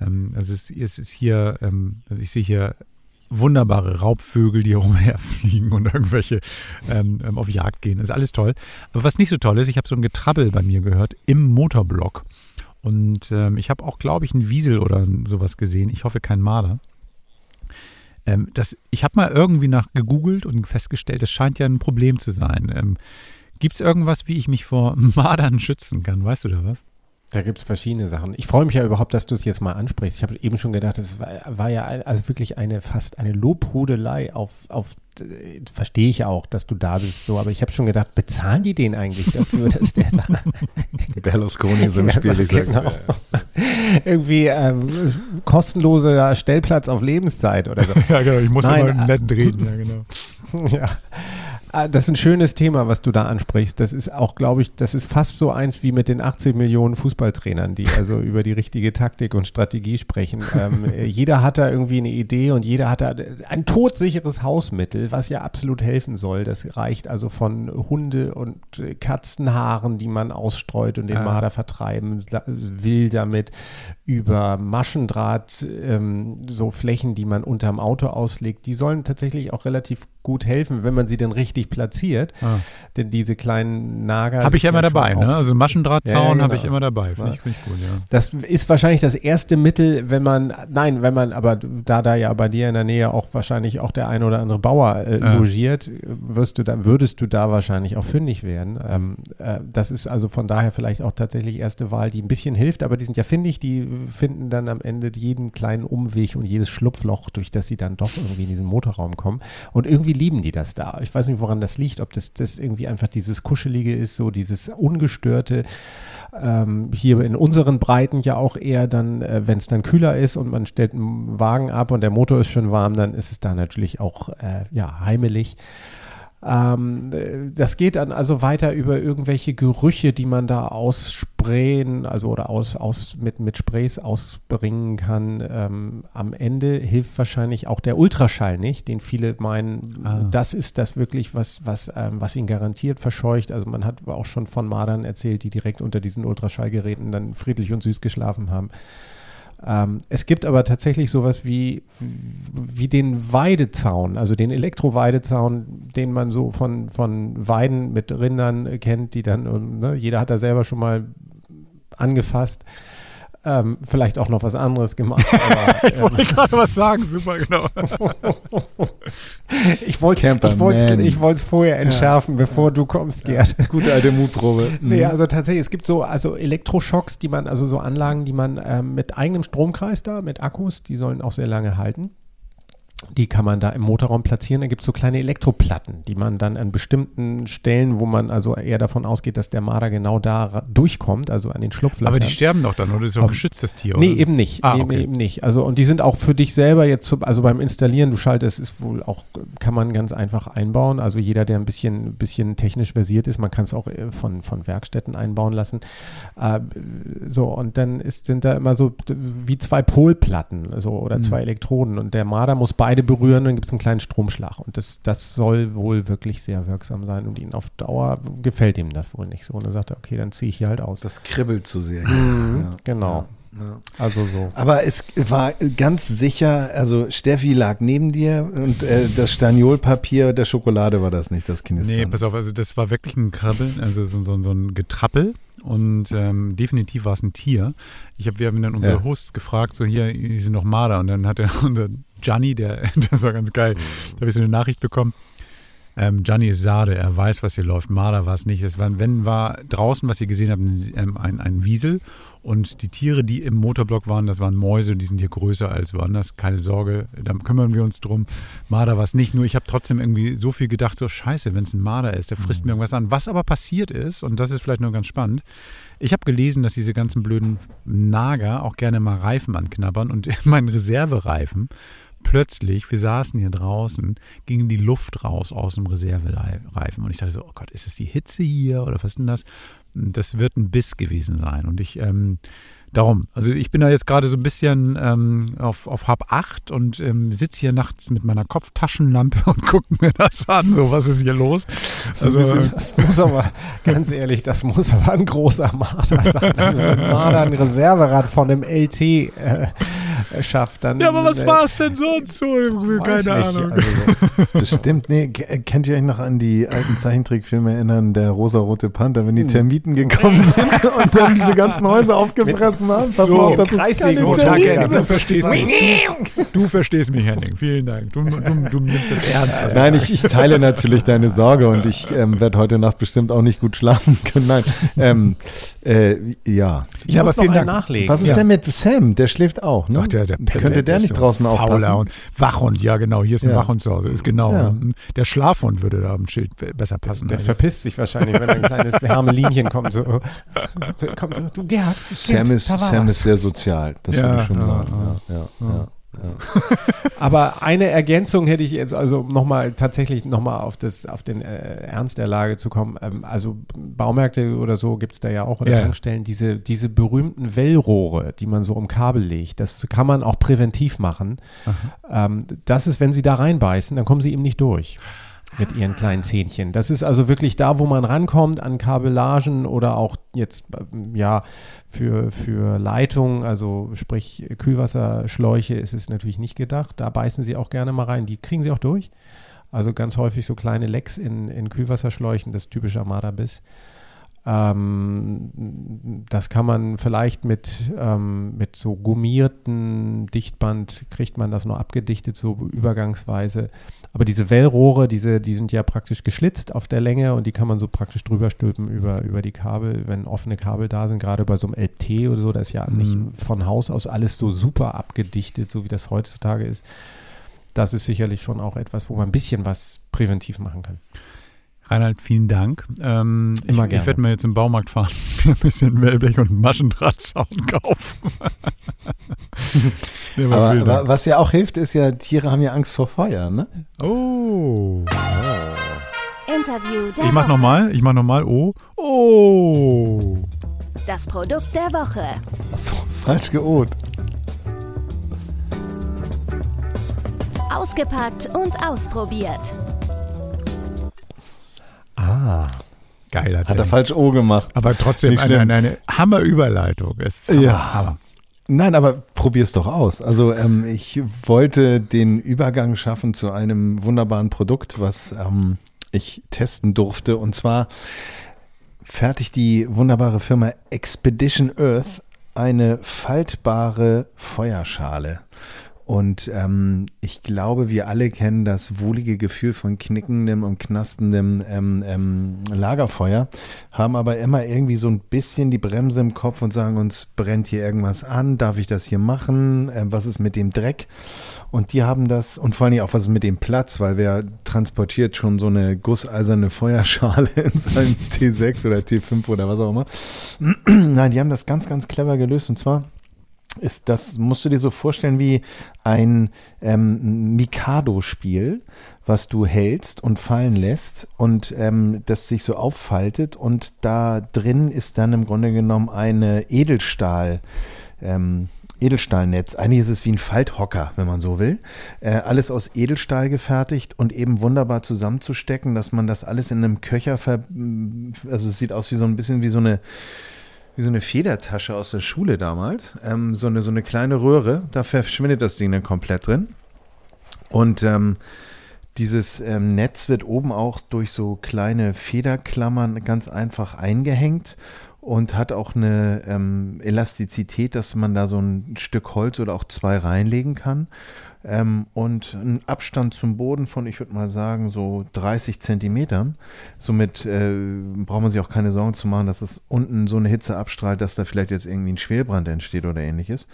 Ähm, also es, es ist hier, ähm, ich sehe hier wunderbare Raubvögel, die umherfliegen und irgendwelche ähm, ähm, auf Jagd gehen. Das ist alles toll. Aber was nicht so toll ist, ich habe so ein Getrabbel bei mir gehört im Motorblock. Und ähm, ich habe auch, glaube ich, einen Wiesel oder sowas gesehen. Ich hoffe, kein Marder. Ähm, das, ich habe mal irgendwie nach gegoogelt und festgestellt, es scheint ja ein Problem zu sein. Ähm, Gibt es irgendwas, wie ich mich vor Mardern schützen kann? Weißt du da was? Da gibt es verschiedene Sachen. Ich freue mich ja überhaupt, dass du es jetzt mal ansprichst. Ich habe eben schon gedacht, es war, war, ja also wirklich eine fast eine Lobhudelei auf, auf äh, verstehe ich auch, dass du da bist, so, aber ich habe schon gedacht, bezahlen die den eigentlich dafür, dass der da Berlusconi so im Spiel, ich sag's genau. Irgendwie ähm, kostenloser Stellplatz auf Lebenszeit oder so. ja, genau, ich muss Nein, immer nett reden, ja, genau. ja. Ah, Das ist ein schönes Thema, was du da ansprichst. Das ist auch, glaube ich, das ist fast so eins wie mit den 18 Millionen Fußballtrainern, die also über die richtige Taktik und Strategie sprechen. Ähm, äh, jeder hat da irgendwie eine Idee und jeder hat da ein todsicheres Hausmittel, was ja absolut helfen soll. Das reicht also von Hunde- und äh, Katzenhaaren, die man ausstreut und den Ah. Marder vertreiben will damit, über Maschendraht, ähm, so Flächen, die man unterm Auto auslegt. Die sollen tatsächlich auch relativ gut helfen, wenn man sie denn richtig platziert. Ah. Denn diese kleinen Nager. Habe ich ja immer dabei, ne? Also Maschendrahtzaun Ja, ja, habe ich genau. immer dabei. Finde ich, find ich gut, ja. Das ist wahrscheinlich das erste Mittel, wenn man, nein, wenn man, aber da da ja bei dir in der Nähe auch wahrscheinlich auch der ein oder andere Bauer äh, Ja. logiert, wirst du dann, würdest du da wahrscheinlich auch fündig werden. Ähm, äh, das ist also von daher vielleicht auch tatsächlich erste Wahl, die ein bisschen hilft, aber die sind ja findig, die finden dann am Ende jeden kleinen Umweg und jedes Schlupfloch, durch das sie dann doch irgendwie in diesen Motorraum kommen. Und irgendwie lieben die das da. Ich weiß nicht, woran das liegt, ob das, das irgendwie einfach dieses Kuschelige ist, so dieses ungestörte, ähm, hier in unseren Breiten ja auch eher dann, äh, wenn es dann kühler ist und man stellt einen Wagen ab und der Motor ist schon warm, dann ist es da natürlich auch äh, ja, heimelig. Ähm, äh, das geht dann also weiter über irgendwelche Gerüche, die man da aussprayen, also oder aus, aus mit, mit Sprays ausbringen kann. Ähm, am Ende hilft wahrscheinlich auch der Ultraschall nicht, den viele meinen, Ah. das ist das wirklich, was, was, ähm, was ihn garantiert verscheucht. Also man hat auch schon von Madern erzählt, die direkt unter diesen Ultraschallgeräten dann friedlich und süß geschlafen haben. Ähm, es gibt aber tatsächlich sowas wie, wie den Weidezaun, also den Elektro-Weidezaun, den man so von, von Weiden mit Rindern kennt, die dann, ne, jeder hat da selber schon mal angefasst. Ähm, vielleicht auch noch was anderes gemacht. Aber, Ich wollte gerade was sagen, super, genau. ich wollte es vorher entschärfen, bevor du kommst, Gerd. Gute alte Mutprobe. Nee, also tatsächlich, es gibt so also Elektroschocks, die man, also so Anlagen, die man ähm, mit eigenem Stromkreis da, mit Akkus, die sollen auch sehr lange halten. Die kann man da im Motorraum platzieren. Da gibt es so kleine Elektroplatten, die man dann an bestimmten Stellen, wo man also eher davon ausgeht, dass der Marder genau da durchkommt, also an den Schlupflöchern. Aber die sterben doch dann, oder? Ist doch Aber- geschützt, das Tier, Nee, oder? eben nicht. Ah, nee, okay. nee, eben nicht. Also, und die sind auch für dich selber jetzt, also beim Installieren, du schaltest, ist wohl auch, kann man ganz einfach einbauen. Also jeder, der ein bisschen, bisschen technisch versiert ist, man kann es auch äh, von, von Werkstätten einbauen lassen. Äh, so, und dann ist, sind da immer so wie zwei Polplatten, so, oder Mhm. zwei Elektroden. Und der Marder muss beide berühren, dann gibt es einen kleinen Stromschlag. Und das, das soll wohl wirklich sehr wirksam sein. Und ihn auf Dauer gefällt ihm das wohl nicht so. Und dann sagt er, okay, dann ziehe ich hier halt aus. Das kribbelt zu sehr. Mhm, Ja. Genau. Ja. Also so. Aber es war ganz sicher, also Steffi lag neben dir und äh, das Staniolpapier der Schokolade war das nicht, das Knistern. Nee, pass auf, also das war wirklich ein Krabbeln, also so, so, so ein Getrappel und ähm, definitiv war es ein Tier. Ich hab, wir haben dann unsere Ja. Hosts gefragt, so hier, hier sind noch Marder und dann hat er unser Gianni, der, das war ganz geil, da habe ich so eine Nachricht bekommen, ähm, Gianni ist Sade, er weiß, was hier läuft. Marder war es nicht. Es war, wenn war draußen, was ihr gesehen habt, ein, ähm, ein, ein Wiesel. Und die Tiere, die im Motorblock waren, das waren Mäuse, die sind hier größer als woanders. Keine Sorge, da kümmern wir uns drum. Marder war es nicht. Nur ich habe trotzdem irgendwie so viel gedacht, so scheiße, wenn es ein Marder ist, der frisst mir irgendwas an. Was aber passiert ist, und das ist vielleicht nur ganz spannend, ich habe gelesen, dass diese ganzen blöden Nager auch gerne mal Reifen anknabbern und mein Reservereifen plötzlich, wir saßen hier draußen, ging die Luft raus aus dem Reservereifen. Und ich dachte so, oh Gott, ist es die Hitze hier oder was ist denn das? Das wird ein Biss gewesen sein. Und ich, ähm, darum, also ich bin da jetzt gerade so ein bisschen ähm, auf, auf Hab 8 und ähm, sitze hier nachts mit meiner Kopftaschenlampe und gucke mir das an. So, was ist hier los? Also, Das muss aber, ganz ehrlich, das muss aber ein großer Marder sein. Also ein Marder, ein Reserverad von einem LT. Äh, schafft, dann. Ja, aber was äh, war es denn sonst so? Keine nicht. Ahnung. Also, Das ist bestimmt, nee, k- könnt ihr euch noch an die alten Zeichentrickfilme erinnern, der rosa-rote Panther, wenn die Hm. Termiten gekommen sind und dann diese ganzen Häuser aufgefressen haben? Pass mal auf, das ist keine du verstehst mich. Du verstehst mich, Henning. Vielen Dank. Du, du, du nimmst das ernst. was Nein, ich, ich teile natürlich deine Sorge und ich ähm, werde heute Nacht bestimmt auch nicht gut schlafen können. Nein, ähm, äh, ja. ich Ja, muss aber vielen noch einen Dank. nachlegen. Was ist Ja. denn mit Sam? Der schläft auch, ne? Ach, der, der Pelle, Könnte der nicht so draußen aufpassen? Und Wachhund, ja genau. Hier ist ein Ja. Wachhund zu Hause. Ist genau. Ja. Der Schlafhund würde da am Schild be- besser passen. Der Also, verpisst sich wahrscheinlich, wenn ein kleines Hermelinchen kommt. So, kommt so, du Gerhard, Sam ist, Sam was. ist sehr sozial, das Ja, würde ich schon ja, sagen. ja. Ja, ja, ja. Aber eine Ergänzung hätte ich jetzt, also nochmal tatsächlich nochmal auf, das, auf den äh, Ernst der Lage zu kommen. Ähm, also Baumärkte oder so gibt es da ja auch oder. Tankstellen, diese, diese berühmten Wellrohre, die man so um Kabel legt, das kann man auch präventiv machen. Ähm, das ist, wenn sie da reinbeißen, dann kommen sie eben nicht durch. Mit ihren kleinen Zähnchen. Das ist also wirklich da, wo man rankommt an Kabellagen oder auch jetzt, ähm, ja, für, für Leitungen, also sprich Kühlwasserschläuche ist es natürlich nicht gedacht. Da beißen sie auch gerne mal rein. Die kriegen sie auch durch. Also ganz häufig so kleine Lecks in, in Kühlwasserschläuchen, das typische Armada-Biss. Ähm, das kann man vielleicht mit, ähm, mit so gummierten Dichtband, kriegt man das nur abgedichtet, so übergangsweise. Aber diese Wellrohre, diese, die sind ja praktisch geschlitzt auf der Länge und die kann man so praktisch drüber stülpen über, über die Kabel, wenn offene Kabel da sind, gerade bei so einem LT oder so, da ist ja nicht von Haus aus alles so super abgedichtet, so wie das heutzutage ist. Das ist sicherlich schon auch etwas, wo man ein bisschen was präventiv machen kann. Reinhard, vielen Dank. Ähm, Immer ich, gerne. ich werde mal jetzt im Baumarkt fahren, mir ein bisschen Wellblech und Maschendrahtzaun kaufen. nee, aber Aber, was ja auch hilft, ist ja, Tiere haben ja Angst vor Feuer, ne? Oh. Interview der Ich mach nochmal. Ich mach nochmal. Oh. Oh. Das Produkt der Woche. Achso, falsch geoht. Ausgepackt und ausprobiert. Geiler Hat er Ding. falsch O gemacht. Aber trotzdem eine, eine, eine Hammerüberleitung. Es ist Ja. Hammer. Nein, aber probier's doch aus. Also ähm, ich wollte den Übergang schaffen zu einem wunderbaren Produkt, was ähm, ich testen durfte. Und zwar fertigt die wunderbare Firma Expedition Earth eine faltbare Feuerschale. Und ähm, ich glaube, wir alle kennen das wohlige Gefühl von knickendem und knastendem ähm, ähm, Lagerfeuer, haben aber immer irgendwie so ein bisschen die Bremse im Kopf und sagen uns, brennt hier irgendwas an, darf ich das hier machen, ähm, was ist mit dem Dreck? Und die haben das, und vor allem auch was ist mit dem Platz, weil wer transportiert schon so eine gusseiserne Feuerschale in seinem T6 oder T5 oder was auch immer. Nein, die haben das ganz, ganz clever gelöst und zwar ist das, musst du dir so vorstellen wie ein ähm, Mikado-Spiel, was du hältst und fallen lässt und ähm, das sich so auffaltet und da drin ist dann im Grunde genommen eine Edelstahl, ähm, Edelstahlnetz. Eigentlich ist es wie ein Falthocker, wenn man so will. Äh, alles aus Edelstahl gefertigt und eben wunderbar zusammenzustecken, dass man das alles in einem Köcher ver also es sieht aus wie so ein bisschen wie so eine wie so eine Federtasche aus der Schule damals. Ähm, so, eine, so eine kleine Röhre, da verschwindet das Ding dann komplett drin. Und ähm, dieses ähm, Netz wird oben auch durch so kleine Federklammern ganz einfach eingehängt und hat auch eine ähm, Elastizität, dass man da so ein Stück Holz oder auch zwei reinlegen kann. Ähm, und einen Abstand zum Boden von, ich würde mal sagen, so 30 Zentimetern. Somit äh, braucht man sich auch keine Sorgen zu machen, dass es unten so eine Hitze abstrahlt, dass da vielleicht jetzt irgendwie ein Schwelbrand entsteht oder ähnliches.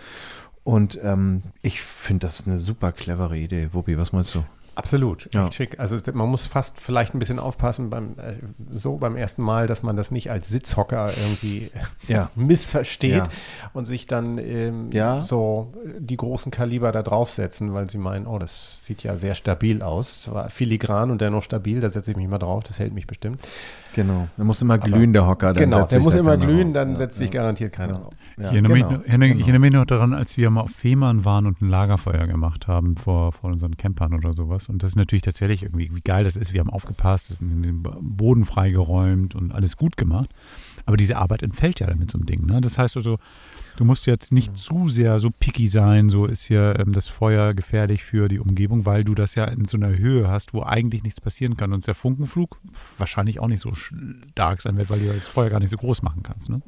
Und ähm, ich finde das eine super clevere Idee. Wuppi, was meinst du? Absolut, echt Ja. schick. Also man muss fast vielleicht ein bisschen aufpassen beim äh, so beim ersten Mal, dass man das nicht als Sitzhocker irgendwie Ja. missversteht Ja. und sich dann ähm, so die großen Kaliber da draufsetzen, weil sie meinen, oh, das sieht ja sehr stabil aus. Zwar filigran und dennoch stabil, da setze ich mich mal drauf, das hält mich bestimmt. Genau. Der muss immer glühen, der Hocker. dann genau, setzt der sich muss da immer glühen, auf. dann Ja, setzt sich garantiert keiner auf. Ja, ich, erinnere genau, mich, noch- erinnere, ich genau. erinnere mich noch daran, als wir mal auf Fehmarn waren und ein Lagerfeuer gemacht haben vor, vor unseren Campern oder sowas. Und das ist natürlich tatsächlich irgendwie, wie geil das ist. Wir haben aufgepasst, den Boden freigeräumt und alles gut gemacht. Aber diese Arbeit entfällt ja dann mit so einem Ding. Ne? Das heißt also, Du musst jetzt nicht zu sehr so picky sein, so ist hier ähm, das Feuer gefährlich für die Umgebung, weil du das ja in so einer Höhe hast, wo eigentlich nichts passieren kann. Und der Funkenflug wahrscheinlich auch nicht so stark sein wird, weil du das Feuer gar nicht so groß machen kannst. Ne?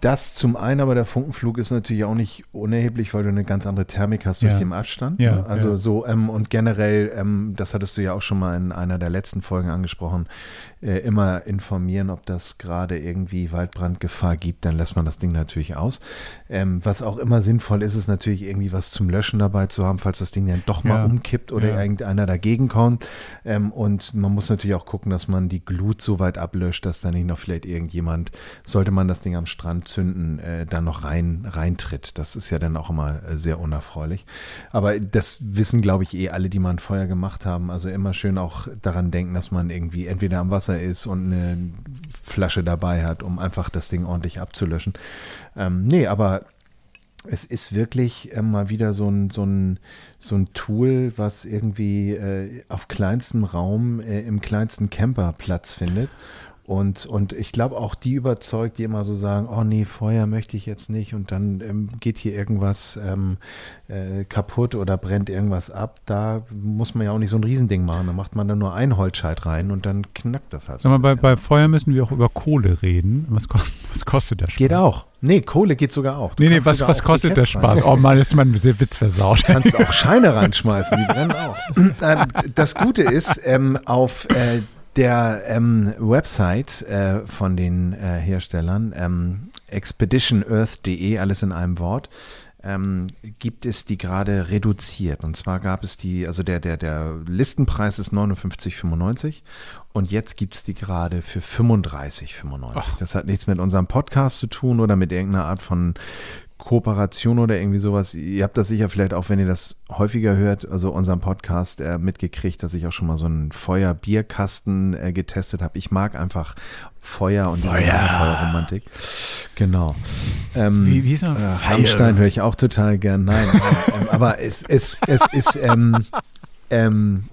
Das zum einen, aber der Funkenflug ist natürlich auch nicht unerheblich, weil du eine ganz andere Thermik hast durch Ja. den Abstand. Ja, ne? Also ja. so ähm, und generell, ähm, das hattest du ja auch schon mal in einer der letzten Folgen angesprochen, äh, immer informieren, ob das gerade irgendwie Waldbrandgefahr gibt, dann lässt man das Ding natürlich aus. Ähm, was auch immer sinnvoll ist, ist natürlich irgendwie was zum Löschen dabei zu haben, falls das Ding dann doch mal Ja. umkippt oder Ja. irgendeiner dagegen kommt. Ähm, und man muss natürlich auch gucken, dass man die Glut so weit ablöscht, dass da nicht noch vielleicht irgendjemand, sollte man das Ding am Strand zünden, äh, dann noch rein reintritt. Das ist ja dann auch immer äh, sehr unerfreulich. Aber das wissen, glaube ich, eh alle, die mal ein Feuer gemacht haben. Also immer schön auch daran denken, dass man irgendwie entweder am Wasser ist und eine Flasche dabei hat, um einfach das Ding ordentlich abzulöschen. Ähm, nee, aber es ist wirklich mal wieder so ein, so, ein, so ein Tool, was irgendwie äh, auf kleinstem Raum äh, im kleinsten Camper Platz findet. Und, und ich glaube auch die überzeugt, die immer so sagen, oh nee, Feuer möchte ich jetzt nicht und dann ähm, geht hier irgendwas ähm, äh, kaputt oder brennt irgendwas ab. Da muss man ja auch nicht so ein Riesending machen. Da macht man dann nur ein Holzscheit rein und dann knackt das halt. so bei, bei Feuer müssen wir auch über Kohle reden. Was kostet, was kostet der Spaß? Geht auch. Nee, Kohle geht sogar auch. Du Nee, nee, was, was kostet der Briketts Spaß? Oh Mann, ist mein Witz versaut. kannst auch Scheine reinschmeißen, die brennen auch. Das Gute ist, ähm, auf äh, der ähm, Website äh, von den äh, Herstellern, ähm, expeditionearth.de, alles in einem Wort, ähm, gibt es die gerade reduziert. Und zwar gab es die, also der, der, der Listenpreis ist 59,95 und jetzt gibt es die gerade für 35,95. Das hat nichts mit unserem Podcast zu tun oder mit irgendeiner Art von Kooperation oder irgendwie sowas. Ihr habt das sicher vielleicht auch, wenn ihr das häufiger hört, also unseren Podcast äh, mitgekriegt, dass ich auch schon mal so einen Feuer-Bierkasten äh, getestet habe. Ich mag einfach Feuer und diese Feuer. Feuerromantik. Genau. Ähm, Wie- wie hieß er? Äh. Rammstein höre ich auch total gern. Nein, ähm, aber es, es, es ist ähm, ähm,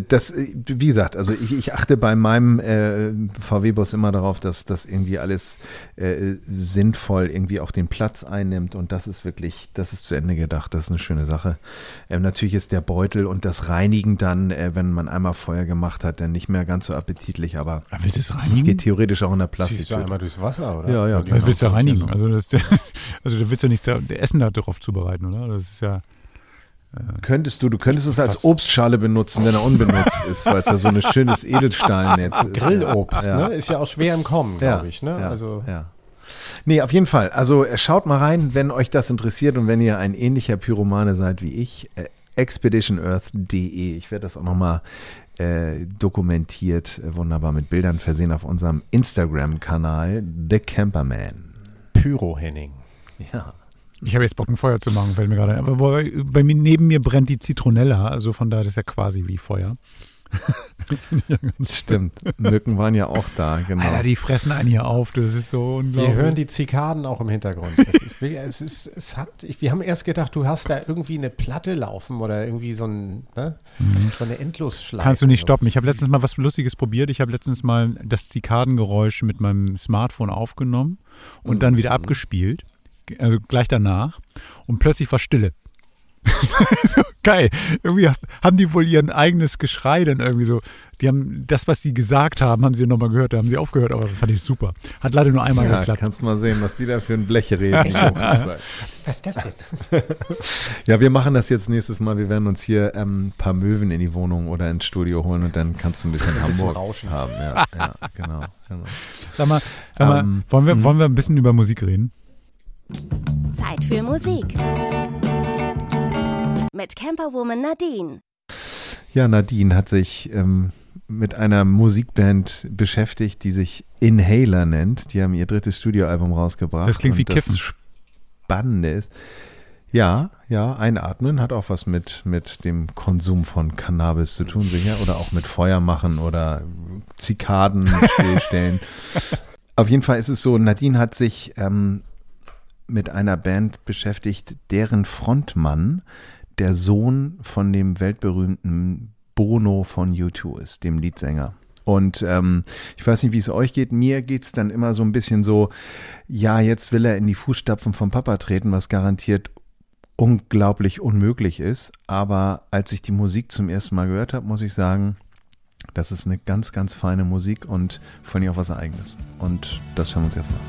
das, äh, wie gesagt, also ich, ich achte bei meinem äh, VW-Bus immer darauf, dass das irgendwie alles äh, sinnvoll irgendwie auch den Platz einnimmt und das ist wirklich, das ist zu Ende gedacht, das ist eine schöne Sache. Ähm, natürlich ist der Beutel und das Reinigen dann, äh, wenn man einmal Feuer gemacht hat, dann nicht mehr ganz so appetitlich, aber Ah, Willst es reinigen? geht theoretisch auch in der Ziehst du einmal durchs Wasser, oder? Ja, ja, Was willst du reinigen? das ja Also, das, also du willst ja nicht der Essen da drauf zubereiten, oder? Das ist ja. Könntest du, du könntest es als? Obstschale benutzen, wenn er unbenutzt ist, weil es ja so ein schönes Edelstahlnetz ist. Grillobst, ja. ne? Ist ja auch schwer im Kommen, Ja, glaube ich, ne? Ja, also ja. Nee, auf jeden Fall. Also äh, schaut mal rein, wenn euch das interessiert und wenn ihr ein ähnlicher Pyromane seid wie ich. Äh, expeditionearth.de. Ich werde das auch nochmal äh, dokumentiert, äh, wunderbar mit Bildern versehen auf unserem Instagram-Kanal The Camperman. Pyro Henning. Ja. Ich habe jetzt Bock, ein Feuer zu machen, fällt mir gerade ein. Aber bei, bei mir neben mir brennt die Zitronella, also von daher das ist ja quasi wie Feuer. Stimmt. Mücken waren ja auch da, genau. Alter, die fressen einen hier auf, das ist so unglaublich. Wir hören die Zikaden auch im Hintergrund. Das ist, es ist, es hat, wir haben erst gedacht, du hast da irgendwie eine Platte laufen oder irgendwie so, ein, ne? so eine Endlosschleife. Kannst du nicht stoppen. Ich habe letztens mal was Lustiges probiert. Ich habe letztens mal das Zikadengeräusch mit meinem Smartphone aufgenommen und dann wieder abgespielt. Also gleich danach. Und plötzlich war Stille. so, geil. Irgendwie haben die wohl ihr eigenes Geschrei dann irgendwie so. Die haben das, was sie gesagt haben, haben sie nochmal gehört. Da haben sie aufgehört, aber das fand ich super. Hat leider nur einmal ja, geklappt. kannst mal sehen, was die da für ein Blech reden. Was ist das denn? Ja, wir machen das jetzt nächstes Mal. Wir werden uns hier ähm, ein paar Möwen in die Wohnung oder ins Studio holen und dann kannst du ein bisschen Hamburg Rauschen. haben. Ja, ja genau, genau. Sag mal, sag mal Ähm, wollen, wir, wollen wir ein bisschen über Musik reden? Zeit für Musik. Mit Camperwoman Nadine. Ja, Nadine hat sich ähm, mit einer Musikband beschäftigt, die sich Inhaler nennt. Die haben ihr drittes Studioalbum rausgebracht. Das klingt wie Kiffen. Das Spannende ist, ja, ja, einatmen hat auch was mit, mit dem Konsum von Cannabis zu tun, sicher. Oder auch mit Feuer machen oder Zikaden stillstellen. Auf jeden Fall ist es so, Nadine hat sich ähm, mit einer Band beschäftigt, deren Frontmann der Sohn von dem weltberühmten Bono von U2 ist, dem Leadsänger. Und ähm, ich weiß nicht, wie es euch geht. Mir geht's dann immer so ein bisschen so, ja, jetzt will er in die Fußstapfen vom Papa treten, was garantiert unglaublich unmöglich ist. Aber als ich die Musik zum ersten Mal gehört habe, muss ich sagen, das ist eine ganz, ganz feine Musik und vor allem auch was Eigenes. Und das hören wir uns jetzt mal.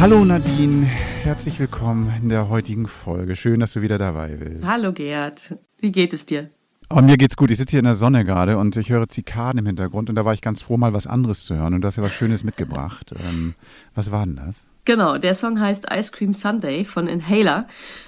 Hallo Nadine, herzlich willkommen in der heutigen Folge. Schön, dass du wieder dabei bist. Hallo Gerd, wie geht es dir? Oh, mir geht's gut. Ich sitze hier in der Sonne gerade und ich höre Zikaden im Hintergrund und da war ich ganz froh, mal was anderes zu hören und du hast ja was Schönes mitgebracht. Ähm, was war denn das? Genau, der Song heißt Ice Cream Sunday von Inhaler.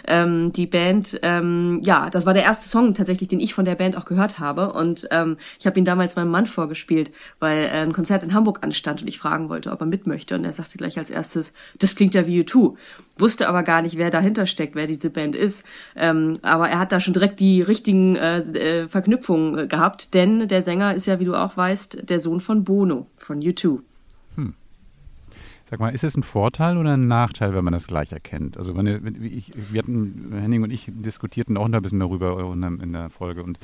Ähm, die Band, ähm, ja, das war der erste Song tatsächlich, den ich von der Band auch gehört habe. Und ähm, ich habe ihn damals meinem Mann vorgespielt, weil äh, ein Konzert in Hamburg anstand und ich fragen wollte, ob er mit möchte. Und er sagte gleich als erstes, das klingt ja wie U2. Wusste aber gar nicht, wer dahinter steckt, wer diese Band ist. Ähm, aber er hat da schon direkt die richtigen äh, äh, Verknüpfungen gehabt, denn der Sänger ist ja, wie du auch weißt, der Sohn von Bono, von U2. Sag mal, ist es ein Vorteil oder ein Nachteil, wenn man das gleich erkennt? Also wenn ich, wir hatten, Henning und ich diskutierten auch ein bisschen darüber in der Folge und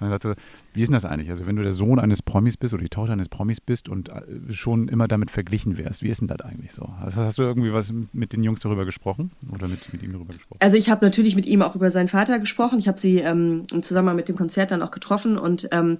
dann sagte, wie ist denn das eigentlich? Also wenn du der Sohn eines Promis bist oder die Tochter eines Promis bist und äh, schon immer damit verglichen wärst, wie ist denn das eigentlich so? Also hast du irgendwie was mit den Jungs darüber gesprochen oder mit, mit ihm darüber gesprochen? Also ich habe natürlich mit ihm auch über seinen Vater gesprochen. Ich habe sie ähm, im Zusammenhang mit dem Konzert dann auch getroffen und ähm,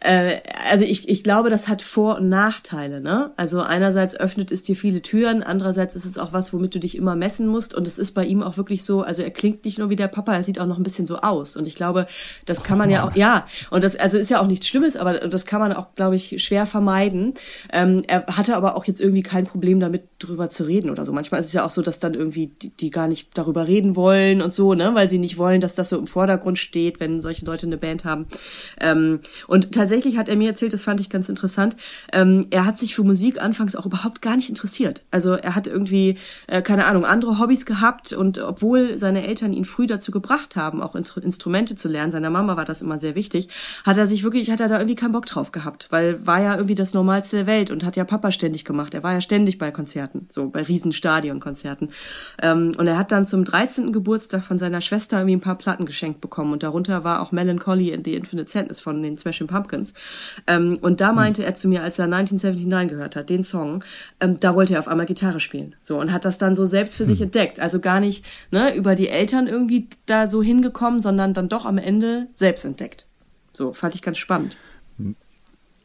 äh, also ich, ich glaube, das hat Vor- und Nachteile. Ne? Also einerseits öffnet es dir viele Türen, andererseits ist es auch was, womit du dich immer messen musst und es ist bei ihm auch wirklich so, also er klingt nicht nur wie der Papa, er sieht auch noch ein bisschen so aus und ich glaube, das kann man ja auch, ja, und das also ist ja auch nichts Schlimmes, aber das kann man auch, glaube ich, schwer vermeiden. Ähm, er hatte aber auch jetzt irgendwie kein Problem damit, drüber zu reden oder so. Manchmal ist es ja auch so, dass dann irgendwie die, die gar nicht darüber reden wollen und so, ne, weil sie nicht wollen, dass das so im Vordergrund steht, wenn solche Leute eine Band haben. Ähm, und tatsächlich hat er mir erzählt, das fand ich ganz interessant. Ähm, er hat sich für Musik anfangs auch überhaupt gar nicht interessiert. Also er hat irgendwie äh, keine Ahnung andere Hobbys gehabt und obwohl seine Eltern ihn früh dazu gebracht haben, auch Instrumente zu lernen, seiner Mama war das immer sehr wichtig, hat er sich wirklich, hat er da irgendwie keinen Bock drauf gehabt, weil war ja irgendwie das Normalste der Welt und hat ja Papa ständig gemacht. Er war ja ständig bei Konzerten, so bei Riesenstadionkonzerten. Ähm, und er hat dann zum 13. Geburtstag von seiner Schwester irgendwie ein paar Platten geschenkt bekommen und darunter war auch Melancholy and the Infinite Sadness von den Smashing Pumpkins. Ähm, und da meinte er zu mir, als er 1979 gehört hat, den Song, ähm, da wollte er auf einmal Gitarre spielen. So und hat das dann so selbst für sich entdeckt. Also gar nicht ne, über die Eltern irgendwie da so hingekommen, sondern dann doch am Ende selbst entdeckt. So, fand ich ganz spannend.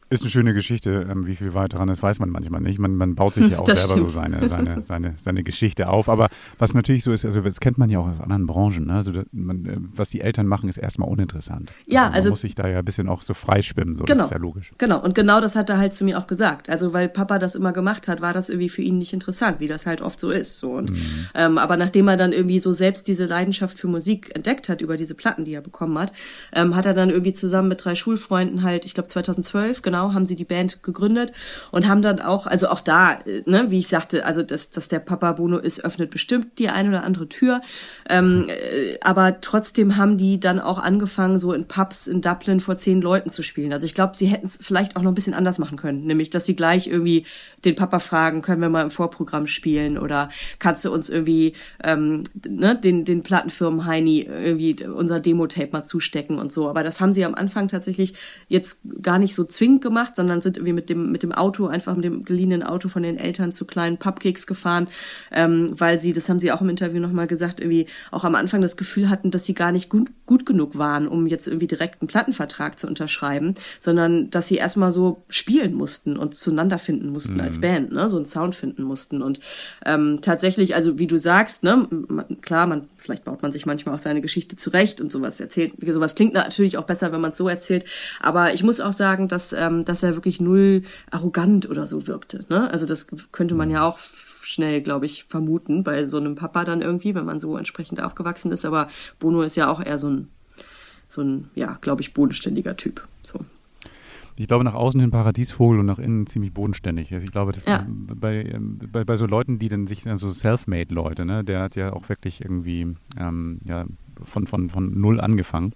Ist eine schöne Geschichte. Ähm, wie viel weiter dran ist, weiß man manchmal nicht. Man, man baut sich ja auch Das selber stimmt. so seine, seine, seine, seine Geschichte auf. Aber was natürlich so ist, also das kennt man ja auch aus anderen Branchen. Ne? Also man, äh, was die Eltern machen, ist erstmal uninteressant. Ja, man also- muss sich da ja ein bisschen auch so freischwimmen. So, Genau. Das ist ja logisch. Genau, und genau das hat er halt zu mir auch gesagt. Also weil Papa das immer gemacht hat, war das irgendwie für ihn nicht interessant, wie das halt oft so ist. So. Und, ähm, aber nachdem er dann irgendwie so selbst diese Leidenschaft für Musik entdeckt hat über diese Platten, die er bekommen hat, ähm, hat er dann irgendwie zusammen mit drei Schulfreunden halt, ich glaube 2012, genau, haben sie die Band gegründet und haben dann auch, also auch da, äh, ne, wie ich sagte, also dass, dass der Papa Bono ist, öffnet bestimmt die ein oder andere Tür. Ähm, äh, aber trotzdem haben die dann auch angefangen, so in Pubs in Dublin vor zehn Leuten zu spielen. Also ich glaube, sie hätten es vielleicht auch noch ein bisschen anders machen können, nämlich dass sie gleich irgendwie den Papa fragen, können wir mal im Vorprogramm spielen oder kannst du uns irgendwie ähm, ne, den, den Plattenfirmen Heini irgendwie unser Demo-Tape mal zustecken und so. Aber das haben sie am Anfang tatsächlich jetzt gar nicht so zwingend gemacht, sondern sind irgendwie mit dem, mit dem Auto, einfach mit dem geliehenen Auto von den Eltern zu kleinen Pubkicks gefahren, ähm, weil sie, das haben sie auch im Interview nochmal gesagt, irgendwie auch am Anfang das Gefühl hatten, dass sie gar nicht gut, gut genug waren, um jetzt irgendwie direkt einen Plattenvertrag zu unterschreiben, sondern dass sie erstmal so spielen mussten und zueinander finden mussten als Band, ne, so einen Sound finden mussten. Und ähm, tatsächlich, also wie du sagst, ne, man, klar, man, vielleicht baut man sich manchmal auch seine Geschichte zurecht und sowas erzählt. Sowas klingt natürlich auch besser, wenn man es so erzählt. Aber ich muss auch sagen, dass, ähm, dass er wirklich null arrogant oder so wirkte. Ne? Also das könnte man ja auch schnell, glaube ich, vermuten bei so einem Papa dann irgendwie, wenn man so entsprechend aufgewachsen ist. Aber Bono ist ja auch eher so ein, so ein, ja, glaube ich, bodenständiger Typ. So. ich glaube, nach außen hin Paradiesvogel und nach innen ziemlich bodenständig. Also ich glaube, das ja. bei, ähm, bei, bei so Leuten, die dann sich, so also Self-Made-Leute, ne, der hat ja auch wirklich irgendwie ähm, ja, von, von, von null angefangen.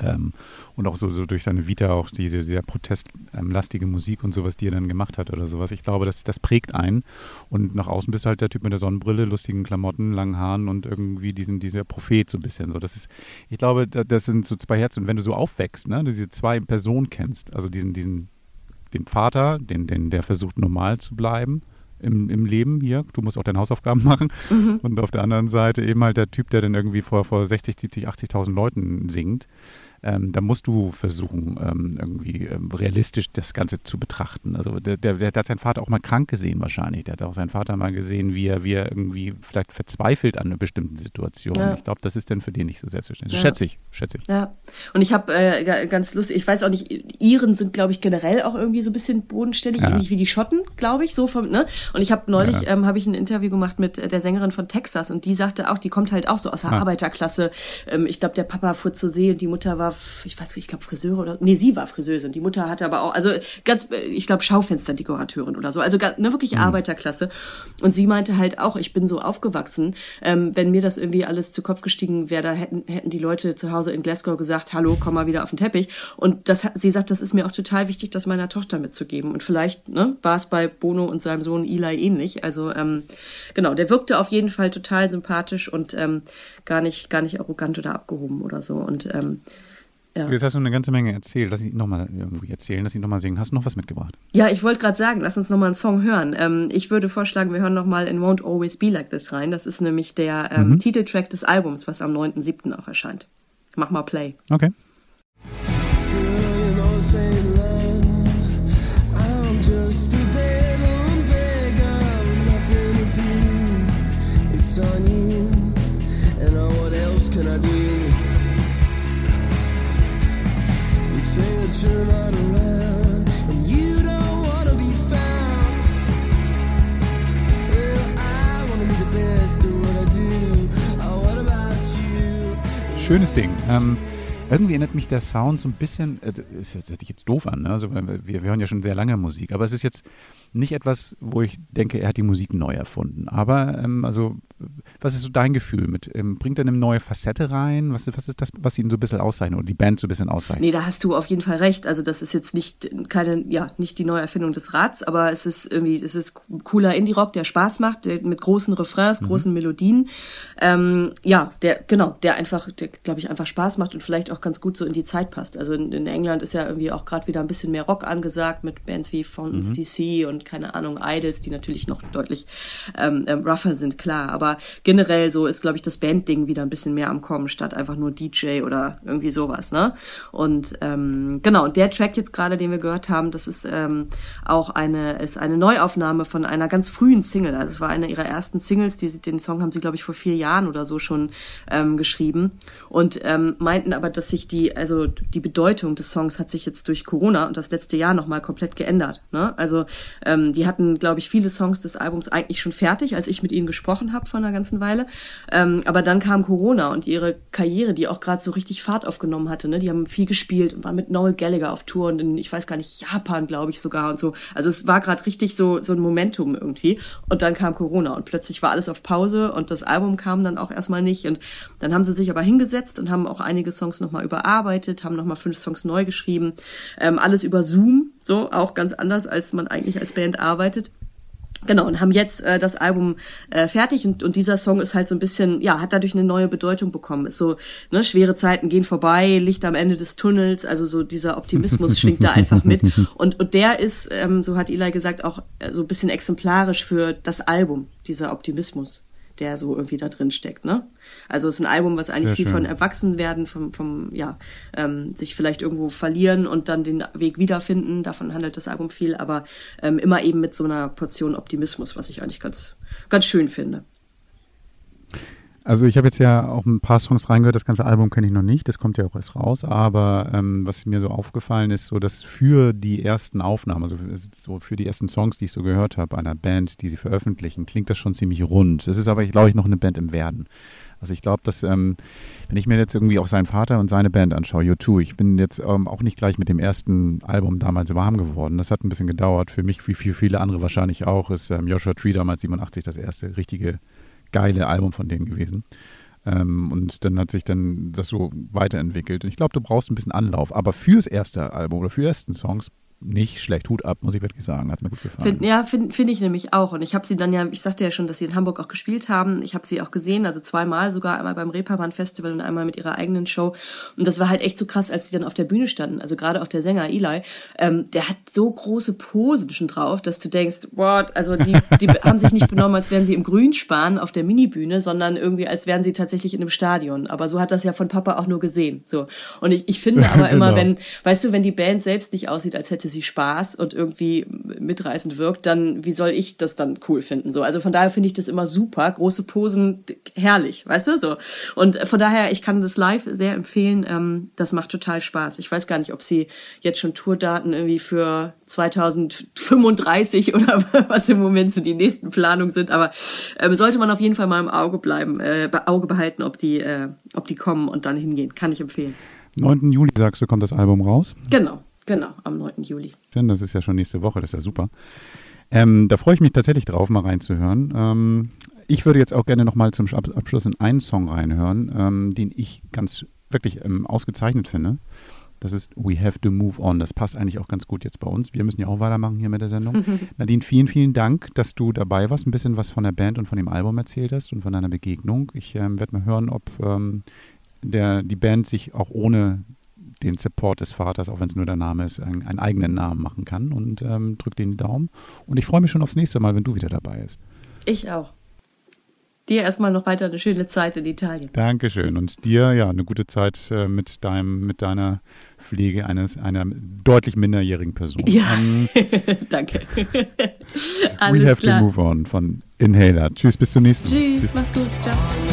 Ähm, und auch so, so, durch seine Vita auch diese sehr protestlastige Musik und sowas, die er dann gemacht hat oder sowas. Ich glaube, das, das prägt einen. Und nach außen bist du halt der Typ mit der Sonnenbrille, lustigen Klamotten, langen Haaren und irgendwie diesen, dieser Prophet so ein bisschen. So, das ist, ich glaube, das sind so zwei Herzen. Und wenn du so aufwächst, ne, diese zwei Personen kennst, also diesen, diesen, den Vater, den, den, der versucht normal zu bleiben, im, im Leben hier. Du musst auch deine Hausaufgaben machen. Mhm. Und auf der anderen Seite eben halt der Typ, der dann irgendwie vor, vor 60, 70, 80.000 Leuten singt ähm, da musst du versuchen, ähm, irgendwie ähm, realistisch das Ganze zu betrachten. Also der, der, der, hat seinen Vater auch mal krank gesehen wahrscheinlich. Der hat auch seinen Vater mal gesehen, wie er, wie er irgendwie vielleicht verzweifelt an einer bestimmten Situation. Ja. Ich glaube, das ist dann für den nicht so selbstverständlich. Ja. Schätze ich, schätze ich. Ja, und ich habe äh, ganz lustig, ich weiß auch nicht, Iren sind, glaube ich, generell auch irgendwie so ein bisschen bodenständig, ja. ähnlich wie die Schotten, glaube ich, so vom, ne? Und ich habe neulich, ja. ähm, habe ich ein Interview gemacht mit der Sängerin von Texas und die sagte auch, die kommt halt auch so aus der ah. Arbeiterklasse. Ähm, ich glaube, der Papa fuhr zur See und die Mutter war ich weiß nicht, ich glaube Friseure oder, nee, sie war Friseurin. Die Mutter hatte aber auch, also ganz, ich glaube Schaufensterdekorateurin oder so, also ne, wirklich mhm. Arbeiterklasse. Und sie meinte halt auch, ich bin so aufgewachsen, ähm, wenn mir das irgendwie alles zu Kopf gestiegen wäre, da hätten, hätten die Leute zu Hause in Glasgow gesagt, hallo, komm mal wieder auf den Teppich. Und das, sie sagt, das ist mir auch total wichtig, das meiner Tochter mitzugeben. Und vielleicht ne, war es bei Bono und seinem Sohn Eli ähnlich. Also ähm, genau, der wirkte auf jeden Fall total sympathisch und ähm, gar nicht, gar nicht arrogant oder abgehoben oder so. Und ähm, ja. Jetzt hast du eine ganze Menge erzählt. Lass ich nochmal irgendwie erzählen, lass ich nochmal singen. Hast du noch was mitgebracht? Ja, ich wollte gerade sagen, lass uns nochmal einen Song hören. Ähm, ich würde vorschlagen, wir hören nochmal in Won't Always Be Like This rein. Das ist nämlich der ähm, mhm. Titeltrack des Albums, was am 9.7. auch erscheint. Mach mal Play. Okay. Schönes Ding. Ähm, irgendwie erinnert mich der Sound so ein bisschen, äh, das hört sich jetzt doof an, ne? also, wir, wir hören ja schon sehr lange Musik, aber es ist jetzt nicht etwas, wo ich denke, er hat die Musik neu erfunden. Aber ähm, also, was ist so dein Gefühl mit? Ähm, bringt er eine neue Facette rein? Was, was ist das, was ihn so ein bisschen auszeichnet oder die Band so ein bisschen auszeichnet? Nee, da hast du auf jeden Fall recht. Also das ist jetzt nicht keine, ja, nicht die neue Erfindung des Rads, aber es ist irgendwie, es ist cooler Indie-Rock, der Spaß macht, der, mit großen Refrains, mhm. großen Melodien. Ähm, ja, der, genau, der einfach, der, glaube ich, einfach Spaß macht und vielleicht auch ganz gut so in die Zeit passt. Also in, in England ist ja irgendwie auch gerade wieder ein bisschen mehr Rock angesagt mit Bands wie Fountains mhm. DC und keine Ahnung, Idols, die natürlich noch deutlich ähm, ähm, rougher sind, klar. Aber generell so ist, glaube ich, das Bandding wieder ein bisschen mehr am Kommen, statt einfach nur DJ oder irgendwie sowas, ne? Und ähm, genau, der Track jetzt gerade, den wir gehört haben, das ist ähm, auch eine, ist eine Neuaufnahme von einer ganz frühen Single. Also es war eine ihrer ersten Singles, die, den Song haben sie, glaube ich, vor vier Jahren oder so schon ähm, geschrieben. Und ähm, meinten aber, dass sich die, also die Bedeutung des Songs hat sich jetzt durch Corona und das letzte Jahr nochmal komplett geändert. Ne? Also ähm, die hatten glaube ich, viele Songs des Albums eigentlich schon fertig, als ich mit ihnen gesprochen habe vor einer ganzen Weile. Ähm, aber dann kam Corona und ihre Karriere, die auch gerade so richtig Fahrt aufgenommen hatte. Ne? Die haben viel gespielt und waren mit Noel Gallagher auf Tour und in, ich weiß gar nicht, Japan, glaube ich sogar und so. Also es war gerade richtig so, so ein Momentum irgendwie. Und dann kam Corona und plötzlich war alles auf Pause und das Album kam dann auch erstmal nicht. Und dann haben sie sich aber hingesetzt und haben auch einige Songs nochmal überarbeitet, haben nochmal fünf Songs neu geschrieben. Ähm, alles über Zoom, so auch ganz anders, als man eigentlich als Band arbeitet. Genau, und haben jetzt äh, das Album äh, fertig und, und dieser Song ist halt so ein bisschen, ja, hat dadurch eine neue Bedeutung bekommen. Ist so, ne, schwere Zeiten gehen vorbei, Licht am Ende des Tunnels, also so dieser Optimismus schwingt da einfach mit. Und, und der ist, ähm, so hat Eli gesagt, auch äh, so ein bisschen exemplarisch für das Album, dieser Optimismus der so irgendwie da drin steckt. Ne? Also es ist ein Album, was eigentlich Sehr viel schön. von Erwachsenwerden, vom, vom ja, ähm, sich vielleicht irgendwo verlieren und dann den Weg wiederfinden. Davon handelt das Album viel, aber ähm, immer eben mit so einer Portion Optimismus, was ich eigentlich ganz, ganz schön finde. Also ich habe jetzt ja auch ein paar Songs reingehört, das ganze Album kenne ich noch nicht, das kommt ja auch erst raus, aber ähm, was mir so aufgefallen ist, so dass für die ersten Aufnahmen, also für, so für die ersten Songs, die ich so gehört habe, einer Band, die sie veröffentlichen, klingt das schon ziemlich rund. Es ist aber, glaube ich, noch eine Band im Werden. Also ich glaube, dass, ähm, wenn ich mir jetzt irgendwie auch seinen Vater und seine Band anschaue, U2, ich bin jetzt ähm, auch nicht gleich mit dem ersten Album damals warm geworden. Das hat ein bisschen gedauert. Für mich, wie für viele andere wahrscheinlich auch, ist ähm, Joshua Tree damals 87 das erste richtige geile Album von denen gewesen. Ähm, und dann hat sich dann das so weiterentwickelt. Und ich glaube, du brauchst ein bisschen Anlauf. Aber fürs erste Album oder für ersten Songs nicht schlecht. Hut ab, muss ich wirklich sagen. Hat mir gut gefallen. Find, ja, finde find ich nämlich auch. Und ich habe sie dann ja, ich sagte ja schon, dass sie in Hamburg auch gespielt haben. Ich habe sie auch gesehen, also zweimal sogar, einmal beim Reeperbahn Festival und einmal mit ihrer eigenen Show. Und das war halt echt so krass, als sie dann auf der Bühne standen. Also gerade auch der Sänger Eli, ähm, der hat so große Posen schon drauf, dass du denkst, what, also die, die haben sich nicht benommen, als wären sie im Grünspan auf der Minibühne, sondern irgendwie, als wären sie tatsächlich in einem Stadion. Aber so hat das ja von Papa auch nur gesehen. So. Und ich, ich finde aber immer, Genau. wenn, weißt du, wenn die Band selbst nicht aussieht, als hätte sie Spaß und irgendwie mitreißend wirkt, dann wie soll ich das dann cool finden? So, also von daher finde ich das immer super. Große Posen, herrlich, weißt du so. Und von daher, ich kann das live sehr empfehlen. Ähm, das macht total Spaß. Ich weiß gar nicht, ob sie jetzt schon Tourdaten irgendwie für 2035 oder was im Moment so die nächsten Planungen sind, aber ähm, sollte man auf jeden Fall mal im Auge bleiben, äh, Auge behalten, ob die, äh, ob die kommen und dann hingehen. Kann ich empfehlen. 9. Juli, sagst du, kommt das Album raus. Genau, genau, am 9. Juli. Denn das ist ja schon nächste Woche, das ist ja super. Ähm, da freue ich mich tatsächlich drauf, mal reinzuhören. Ähm, ich würde jetzt auch gerne nochmal zum Ab- Abschluss in einen Song reinhören, ähm, den ich ganz wirklich ähm, ausgezeichnet finde. Das ist We Have to Move On. Das passt eigentlich auch ganz gut jetzt bei uns. Wir müssen ja auch weitermachen hier mit der Sendung. Nadine, vielen, vielen Dank, dass du dabei warst, ein bisschen was von der Band und von dem Album erzählt hast und von deiner Begegnung. Ich ähm, werde mal hören, ob ähm, der, die Band sich auch ohne den Support des Vaters, auch wenn es nur der Name ist, einen, einen eigenen Namen machen kann und ähm, drück den Daumen. Und ich freue mich schon aufs nächste Mal, wenn du wieder dabei bist. Ich auch. Dir erstmal noch weiter eine schöne Zeit in Italien. Dankeschön. Und dir ja eine gute Zeit äh, mit deinem, mit deiner Pflege eines einer deutlich minderjährigen Person. Ja. Ähm, Danke. we Alles have klar. to move on von Inhaler. Tschüss, bis zum nächsten Mal. Tschüss, mach's gut. Ciao.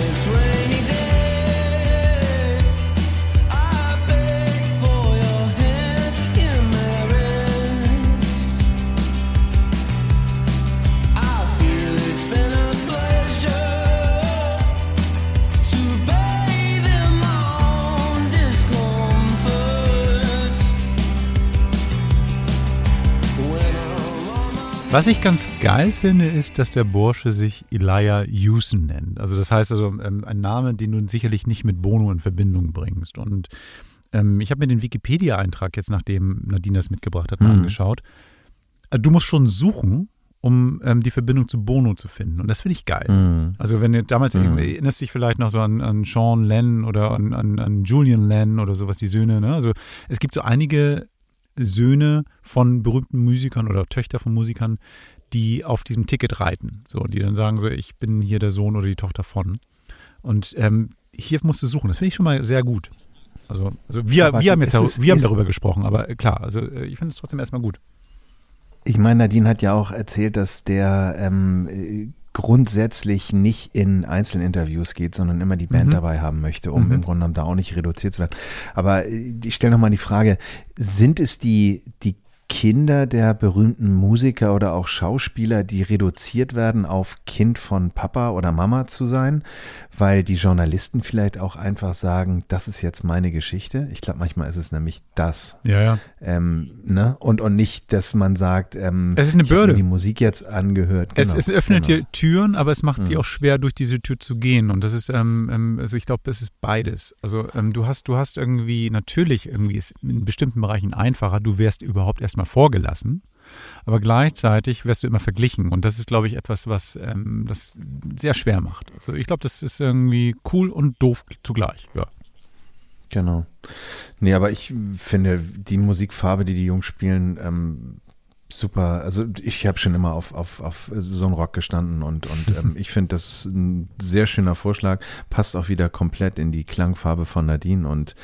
Was ich ganz geil finde, ist, dass der Bursche sich Elijah Houston nennt. Also das heißt also ähm, ein Name, den du sicherlich nicht mit Bono in Verbindung bringst. Und ähm, ich habe mir den Wikipedia-Eintrag jetzt, nachdem Nadine das mitgebracht hat, mal Mhm. angeschaut. Also du musst schon suchen, um ähm, die Verbindung zu Bono zu finden. Und das finde ich geil. Mhm. Also wenn du damals Mhm. erinnerst dich vielleicht noch so an, an Sean Lennon oder an, an, an Julian Lennon oder sowas, die Söhne. Ne? Also es gibt so einige Söhne von berühmten Musikern oder Töchter von Musikern, die auf diesem Ticket reiten. So, die dann sagen so, ich bin hier der Sohn oder die Tochter von. Und ähm, hier musst du suchen. Das finde ich schon mal sehr gut. Also, also wir, Aber wir haben jetzt es darü- ist- wir haben darüber gesprochen, aber äh, klar, also äh, ich finde es trotzdem erstmal gut. Ich meine, Nadine hat ja auch erzählt, dass der ähm, äh, grundsätzlich nicht in Einzelinterviews geht, sondern immer die Band Mhm. dabei haben möchte, um Mhm. im Grunde genommen da auch nicht reduziert zu werden. Aber äh, ich stelle nochmal die Frage, sind es die, die Kinder der berühmten Musiker oder auch Schauspieler, die reduziert werden auf Kind von Papa oder Mama zu sein, weil die Journalisten vielleicht auch einfach sagen, das ist jetzt meine Geschichte. Ich glaube, manchmal ist es nämlich das. Ja, ja. Ähm, ne? und, und nicht, dass man sagt, ähm, Es ist eine Bürde. die Musik jetzt angehört. Es, Genau, es öffnet genau. dir Türen, aber es macht Mhm. dir auch schwer, durch diese Tür zu gehen. Und das ist, ähm, ähm, also ich glaube, es ist beides. Also ähm, du hast, du hast irgendwie, natürlich irgendwie ist in bestimmten Bereichen einfacher, du wärst überhaupt erstmal vorgelassen, aber gleichzeitig wirst du immer verglichen. Und das ist, glaube ich, etwas, was ähm, das sehr schwer macht. Also ich glaube, das ist irgendwie cool und doof zugleich. Ja. Genau. Nee, aber ich finde die Musikfarbe, die die Jungs spielen, ähm, super. Also ich habe schon immer auf, auf, auf so einen Rock gestanden und, und ähm, ich finde das ein sehr schöner Vorschlag. Passt auch wieder komplett in die Klangfarbe von Nadine und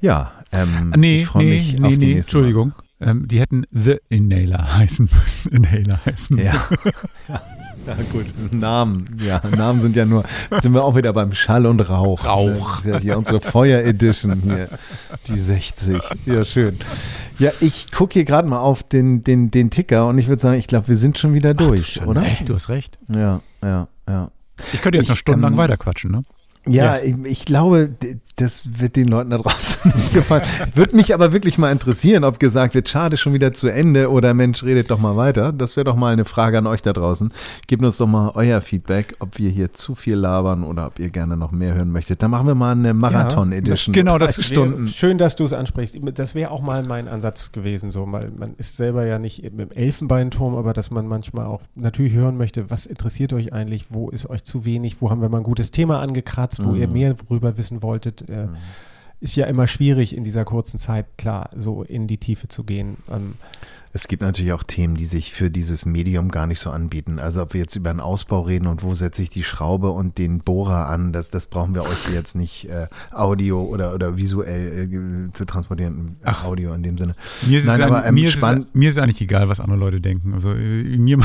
ja, ähm, Nee, ich freue nee, mich nee, auf die nee, nächste Entschuldigung. Ähm, die hätten The Inhaler heißen müssen. Inhaler heißen müssen. Ja. Ja, gut. Namen, ja, Namen sind ja nur, sind wir auch wieder beim Schall und Rauch. Rauch. Das ist ja hier unsere Feuer Edition hier, die 60. Ja, schön. Ja, ich gucke hier gerade mal auf den, den, den Ticker und ich würde sagen, ich glaube, wir sind schon wieder durch, Schon oder? Echt, du hast recht. Ja, ja, ja. Ich könnte jetzt noch Ich, stundenlang ähm, weiterquatschen, ne? Ja, Ich, ich glaube, das wird den Leuten da draußen nicht gefallen. Würde mich aber wirklich mal interessieren, ob gesagt wird, schade, schon wieder zu Ende oder Mensch, redet doch mal weiter. Das wäre doch mal eine Frage an euch da draußen. Gebt uns doch mal euer Feedback, ob wir hier zu viel labern oder ob ihr gerne noch mehr hören möchtet. Dann machen wir mal eine Marathon-Edition. genau, das 30 Wär- Stunden. Schön, dass du es ansprichst. Das wäre auch mal mein Ansatz gewesen. So, mal, man ist selber ja nicht im im Elfenbeinturm, aber dass man manchmal auch natürlich hören möchte, was interessiert euch eigentlich, wo ist euch zu wenig, wo haben wir mal ein gutes Thema angekratzt, wo ihr mehr darüber wissen wolltet. Äh, Ist ja immer schwierig in dieser kurzen Zeit, klar, so in die Tiefe zu gehen. Ähm, Es gibt natürlich auch Themen, die sich für dieses Medium gar nicht so anbieten. Also ob wir jetzt über einen Ausbau reden und wo setze ich die Schraube und den Bohrer an, das, das brauchen wir euch jetzt nicht äh, Audio oder, oder visuell äh, zu transportieren. Ach. Audio in dem Sinne. Mir ist, Nein, es, aber, ähm, mir, ist es, mir ist eigentlich egal, was andere Leute denken. Also äh, mir,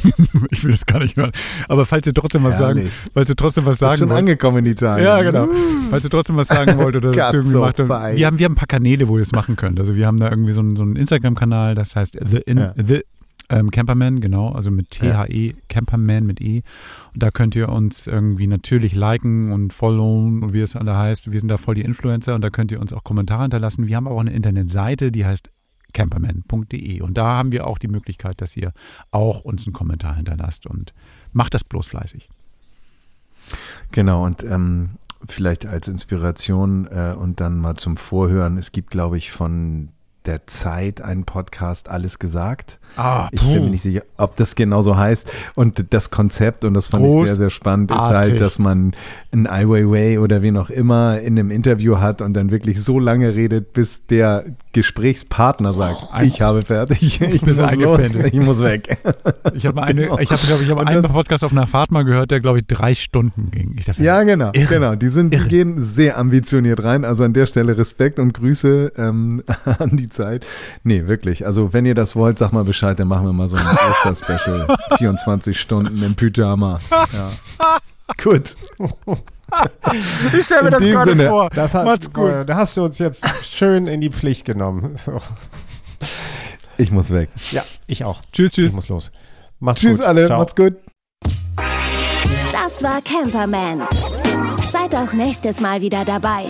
ich will das gar nicht hören. Aber falls ihr trotzdem was sagen, Herrlich. falls ihr trotzdem was Ist sagen schon wollt, angekommen in Italien. Ja, genau. Falls ihr trotzdem was sagen wollt oder irgendwie macht. Wir haben, wir haben ein paar Kanäle, wo ihr es machen könnt. Also wir haben da irgendwie so einen, so einen Instagram-Kanal, das heißt The, in, Ja. The ähm, Camperman, genau, also mit T-H-E, Camperman mit E. Und da könnt ihr uns irgendwie natürlich liken und followen und wie es alle heißt. Wir sind da voll die Influencer und da könnt ihr uns auch Kommentare hinterlassen. Wir haben auch eine Internetseite, die heißt camperman.de und da haben wir auch die Möglichkeit, dass ihr auch uns einen Kommentar hinterlasst und macht das bloß fleißig. Genau, und ähm, vielleicht als Inspiration äh, und dann mal zum Vorhören. Es gibt, glaube ich, von der Zeit einen Podcast Alles gesagt. Ah, Ich bin mir nicht sicher, ob das genau so heißt. Und das Konzept, und das fand ich sehr, sehr spannend, ist Großartig. halt, dass man einen Ai Weiwei oder wen auch immer in einem Interview hat und dann wirklich so lange redet, bis der Gesprächspartner sagt, ein- ich habe fertig, ich los, eingependelt. ich muss weg. Ich habe eine, Genau. ich habe, glaube ich, habe einen Podcast auf einer Fahrt mal gehört, der, glaube ich, drei Stunden ging. Dachte, Ja, genau, Irre. genau. Die sind, die gehen sehr ambitioniert rein. Also an der Stelle Respekt und Grüße ähm, an die Zeit. Nee, wirklich. Also wenn ihr das wollt, sag mal Bescheid, dann machen wir mal so ein Oster-Special. 24 Stunden im Pyjama. Ja. Gut. ich stelle mir In das gerade Sinne, vor. das hat, Macht's gut. Da hast du uns jetzt schön in die Pflicht genommen. So. Ich muss weg. Ja, ich auch. Tschüss, Ich tschüss. muss los. Macht's Tschüss gut. alle, Ciao. macht's gut. Das war Camperman. Seid auch nächstes Mal wieder dabei.